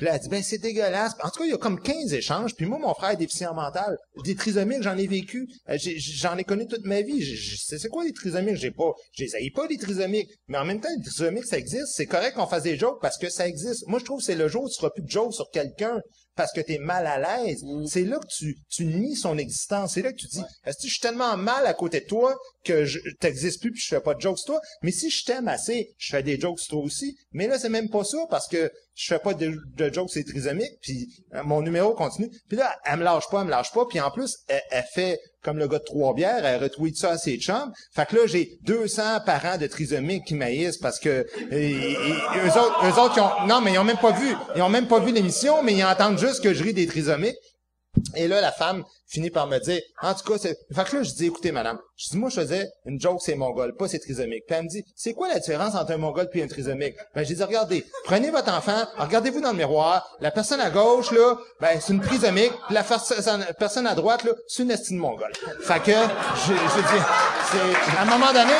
Puis là, elle dit, ben, c'est dégueulasse. En tout cas, il y a comme 15 échanges. Puis moi, mon frère est déficient mental. Des trisomiques, j'en ai vécu. Euh, J'en ai connu toute ma vie. C'est quoi les trisomiques? J'ai pas, je pas, les trisomiques. Mais en même temps, les trisomiques, ça existe. C'est correct qu'on fasse des jokes parce que ça existe. Moi, je trouve que c'est le jour où tu feras plus de jokes sur quelqu'un parce que t'es mal à l'aise. C'est là que tu, tu nies son existence. C'est là que tu dis, est-ce que je suis tellement mal à côté de toi que je t'existes plus puis je fais pas de jokes sur toi. Mais si je t'aime assez, je fais des jokes sur toi aussi. Mais là, c'est même pas ça parce que je fais pas de, de jokes c'est trisomique puis euh, mon numéro continue. Puis là, elle me lâche pas, elle me lâche pas. Puis en plus, elle, elle fait comme le gars de trois bières, elle retweet ça à ses chums. Fait que là, j'ai 200 parents de trisomiques qui maïssent parce que eux autres, eux autres, ils ont, non, mais ils ont même pas vu, ils ont même pas vu l'émission, mais ils entendent juste que je ris des trisomiques. Et là, la femme finit par me dire, en tout cas, c'est... Fait là, je dis, écoutez, madame, je dis, moi, je faisais une joke, c'est mongol, pas c'est trisomique. Puis elle me dit, c'est quoi la différence entre un mongol puis un trisomique? Ben, j'ai dit, regardez, prenez votre enfant, regardez-vous dans le miroir, la personne à gauche, là, ben, c'est une trisomique, la personne à droite, là, c'est une estime mongole. Fait que, je, je dis, c'est, à un moment donné,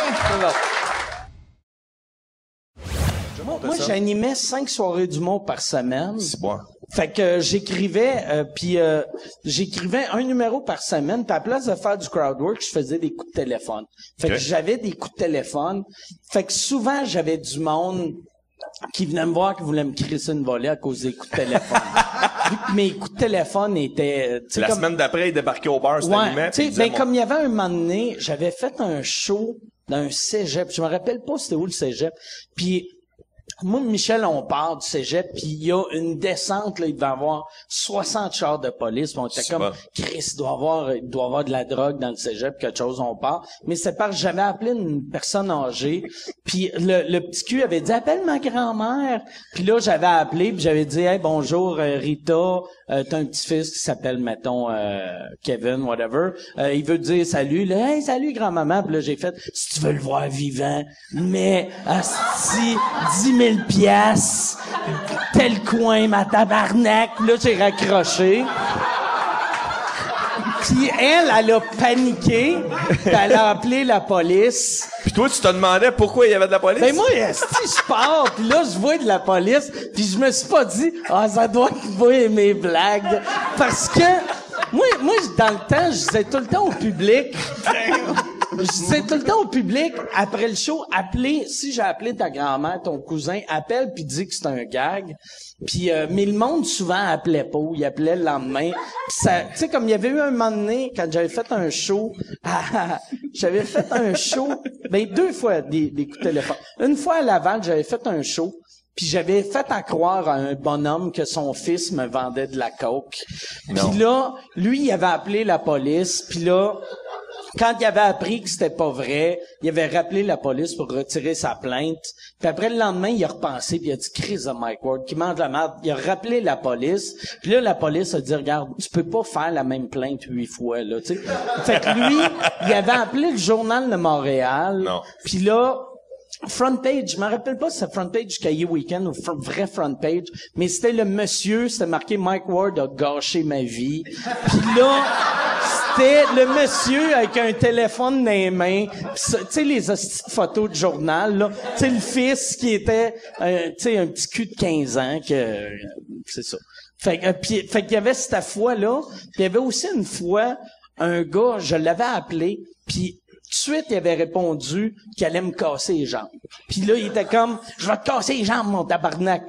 Moi, moi, j'animais cinq soirées d'humour par semaine. C'est bon. Fait que euh, j'écrivais, euh, puis euh, j'écrivais un numéro par semaine. Puis à la place de faire du crowd work, je faisais des coups de téléphone. Fait que j'avais des coups de téléphone. Fait que souvent j'avais du monde qui venait me voir, qui voulait me crisser une volée à cause des coups de téléphone. Vu que mes coups de téléphone étaient, euh, La comme- semaine d'après, il débarquait au bar, c'était Ouais, tu ben, mon- comme il y avait un moment donné, j'avais fait un show dans un cégep. Je me rappelle pas c'était où le cégep. Puis moi, Michel, on part du cégep, puis il y a une descente, là, il devait avoir 60 chars de police. puis on était comme, bon. Chris, il doit avoir, il doit avoir de la drogue dans le cégep, quelque chose, on part. Mais c'est parce que j'avais appelé une personne âgée, puis le, le petit cul avait dit, appelle ma grand-mère. Puis là, j'avais appelé, puis j'avais dit, hey, bonjour, euh, Rita, euh, t'as un petit-fils qui s'appelle, mettons, euh, Kevin, whatever. Euh, il veut te dire salut, là, hey, salut, grand-maman. Puis là, j'ai fait, si tu veux le voir vivant, mais, asti, 10 000 piastres, tel coin, ma tabarnak. Puis là, j'ai raccroché. Puis elle, elle a paniqué, puis elle a appelé la police. Puis toi, tu te demandais pourquoi il y avait de la police? Ben moi, esti, je pars, puis là, je vois de la police, puis je me suis pas dit, ah, ça doit qu'il va aimer blagues. Parce que, moi, moi, dans le temps, je disais tout le temps au public, je disais tout le temps au public, après le show, appelez, si j'ai appelé ta grand-mère, ton cousin, appelle puis dis que c'est un gag. Puis, euh, mais le monde souvent appelait pas, il appelait le lendemain. Tu sais, comme il y avait eu un moment donné, quand j'avais fait un show, j'avais fait un show, ben deux fois des, des coups de téléphone. Une fois à Laval, j'avais fait un show, puis j'avais fait à croire à un bonhomme que son fils me vendait de la coke. Puis là, lui, il avait appelé la police, puis là, quand il avait appris que c'était pas vrai, il avait rappelé la police pour retirer sa plainte. Puis après le lendemain, il a repensé puis il a dit crise de Mike Ward qui mange la merde. Il a rappelé la police. Puis là la police a dit regarde, tu peux pas faire la même plainte huit fois là, tu sais. Fait que lui, il avait appelé le journal de Montréal. Puis là Front page, je me rappelle pas si c'est front page du cahier week-end ou vrai front page, mais c'était le monsieur, c'était marqué Mike Ward a gâché ma vie. Puis là, c'était le monsieur avec un téléphone dans les mains, tu sais les photos de journal là, tu sais le fils qui était euh, tu sais un petit cul de 15 ans que euh, c'est ça. Fait que euh, fait qu'il y avait cette fois là, puis il y avait aussi une fois un gars, je l'avais appelé, puis de suite, il avait répondu qu'il allait me casser les jambes. Puis là, il était comme, je vais te casser les jambes, mon tabarnak.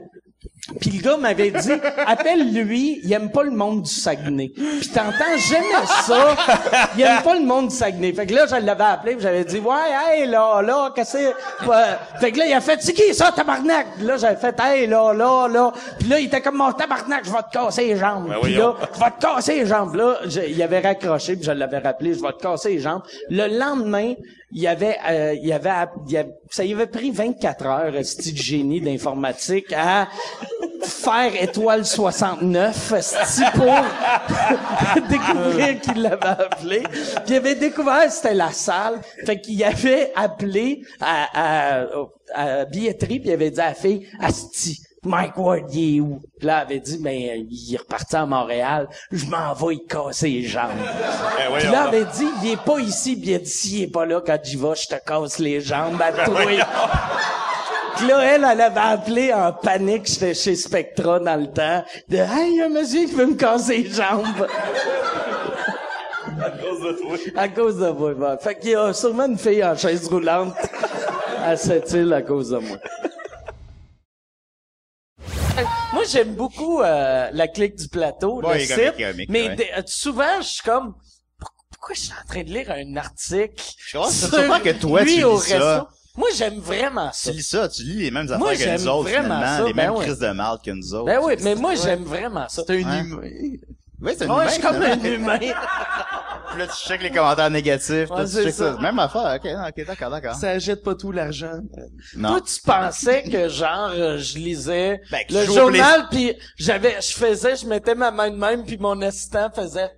Puis le gars m'avait dit, appelle-lui, il aime pas le monde du Saguenay. Puis t'entends, j'aimais ça, il aime pas le monde du Saguenay. Fait que là, je l'avais appelé, puis j'avais dit, ouais, hey, là, là, qu'est-ce que. Fait que là, il a fait, c'est qui ça, tabarnak? Puis là, j'avais fait, hey, là, là, là. Puis là, il était comme, mon tabarnak, je vais te casser les jambes. Ben puis là, je vais te casser les jambes. Là, je- il avait raccroché, puis je l'avais rappelé, je vais te casser les jambes. Le lendemain, il y avait, euh, il y avait, il y avait- ça y avait pris 24 heures, style génie d'informatique, à faire étoile 69, esti, pour découvrir qu'il l'avait appelé. Puis il avait découvert c'était la salle. Fait qu'il avait appelé à, à, à billetterie, puis il avait dit à la fille, Asti, Mike Ward, il est où? Puis là, elle avait dit, ben, il est reparti à Montréal. Je m'en vais y casser les jambes. Eh, Puis là, elle avait dit, il est pas ici. Puis il a dit, s'il est pas là, quand j'y vais, je te casse les jambes à toi. Puis là, elle, elle avait appelé en panique, j'étais chez Spectra dans le temps, de « Hey, il y a un monsieur qui veut me casser les jambes! » À cause de toi. À cause de moi. bon. Fait qu'il y a sûrement une fille en chaise roulante à cette île à cause de moi. Moi, j'aime beaucoup euh, la clique du plateau, le comique, site, comique, mais ouais. euh, souvent, je suis comme... Pourquoi je suis en train de lire un article? Je sûrement que toi, lui tu lis ça. Moi, j'aime vraiment ça. Tu lis ça, tu lis les mêmes affaires Moi, que nous autres, vraiment finalement, ça, les ben mêmes ouais. crises de mal que nous autres. Ben oui, mais moi, j'aime vraiment ça. C'est un humain. Oui, c'est un Ouais, humain. je suis comme un humain. Puis là, tu checkes les commentaires négatifs, Ouais, là, tu checkes ça. ça. Même affaire, ok, non, ok, d'accord, d'accord. Ça jette pas tout l'argent. Non. Toi, tu pensais que genre euh, je lisais Ben, le journal puis j'avais je faisais je mettais ma main de même puis mon assistant faisait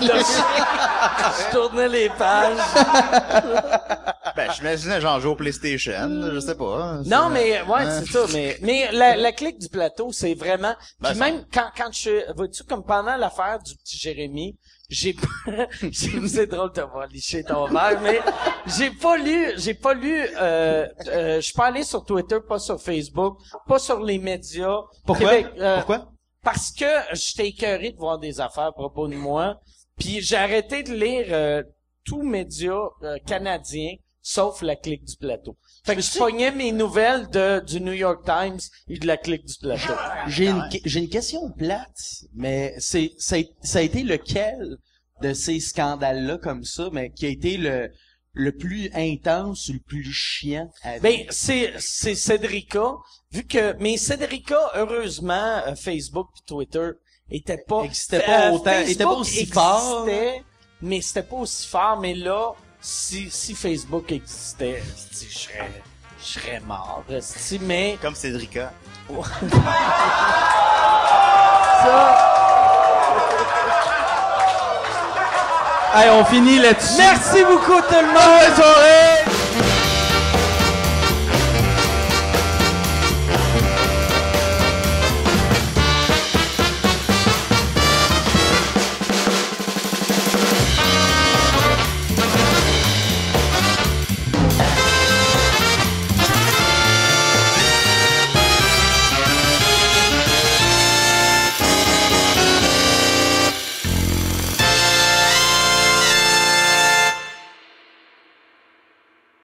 je, je tournais les pages. Ben, j'imaginais genre jouer au PlayStation, je sais pas. hein, Non, mais ouais, Hein. c'est ça. Mais mais la, la clique du plateau, c'est vraiment. Ben, Puis même quand quand je vois-tu comme pendant l'affaire du petit Jérémy, j'ai pas. c'est drôle de voir licher ton verre, mais j'ai pas lu, j'ai pas lu. Euh, euh, je suis pas allé sur Twitter, pas sur Facebook, pas sur les médias. Pourquoi? Québec, euh, Pourquoi? Parce que j'étais écœuré de voir des affaires à propos de moi. Puis j'ai arrêté de lire euh, tous médias euh, canadiens, sauf la clique du plateau. Fait que je pognais mes nouvelles de, du New York Times et de la clique du plateau. J'ai une, j'ai une question plate, mais c'est, ça a été lequel de ces scandales-là comme ça, mais qui a été le, le plus intense ou le plus chiant à Ben, c'est, c'est Cédrica. Vu que, mais Cédrica, heureusement, euh, Facebook et Twitter étaient pas, Existait pas autant- Facebook était pas aussi fort. Mais c'était pas aussi fort, mais là, si, si Facebook existait, je serais, je serais mort, esti, mais. Comme Cédrica. Hey, on finit là-dessus. Merci beaucoup tout le monde! Bonne soirée!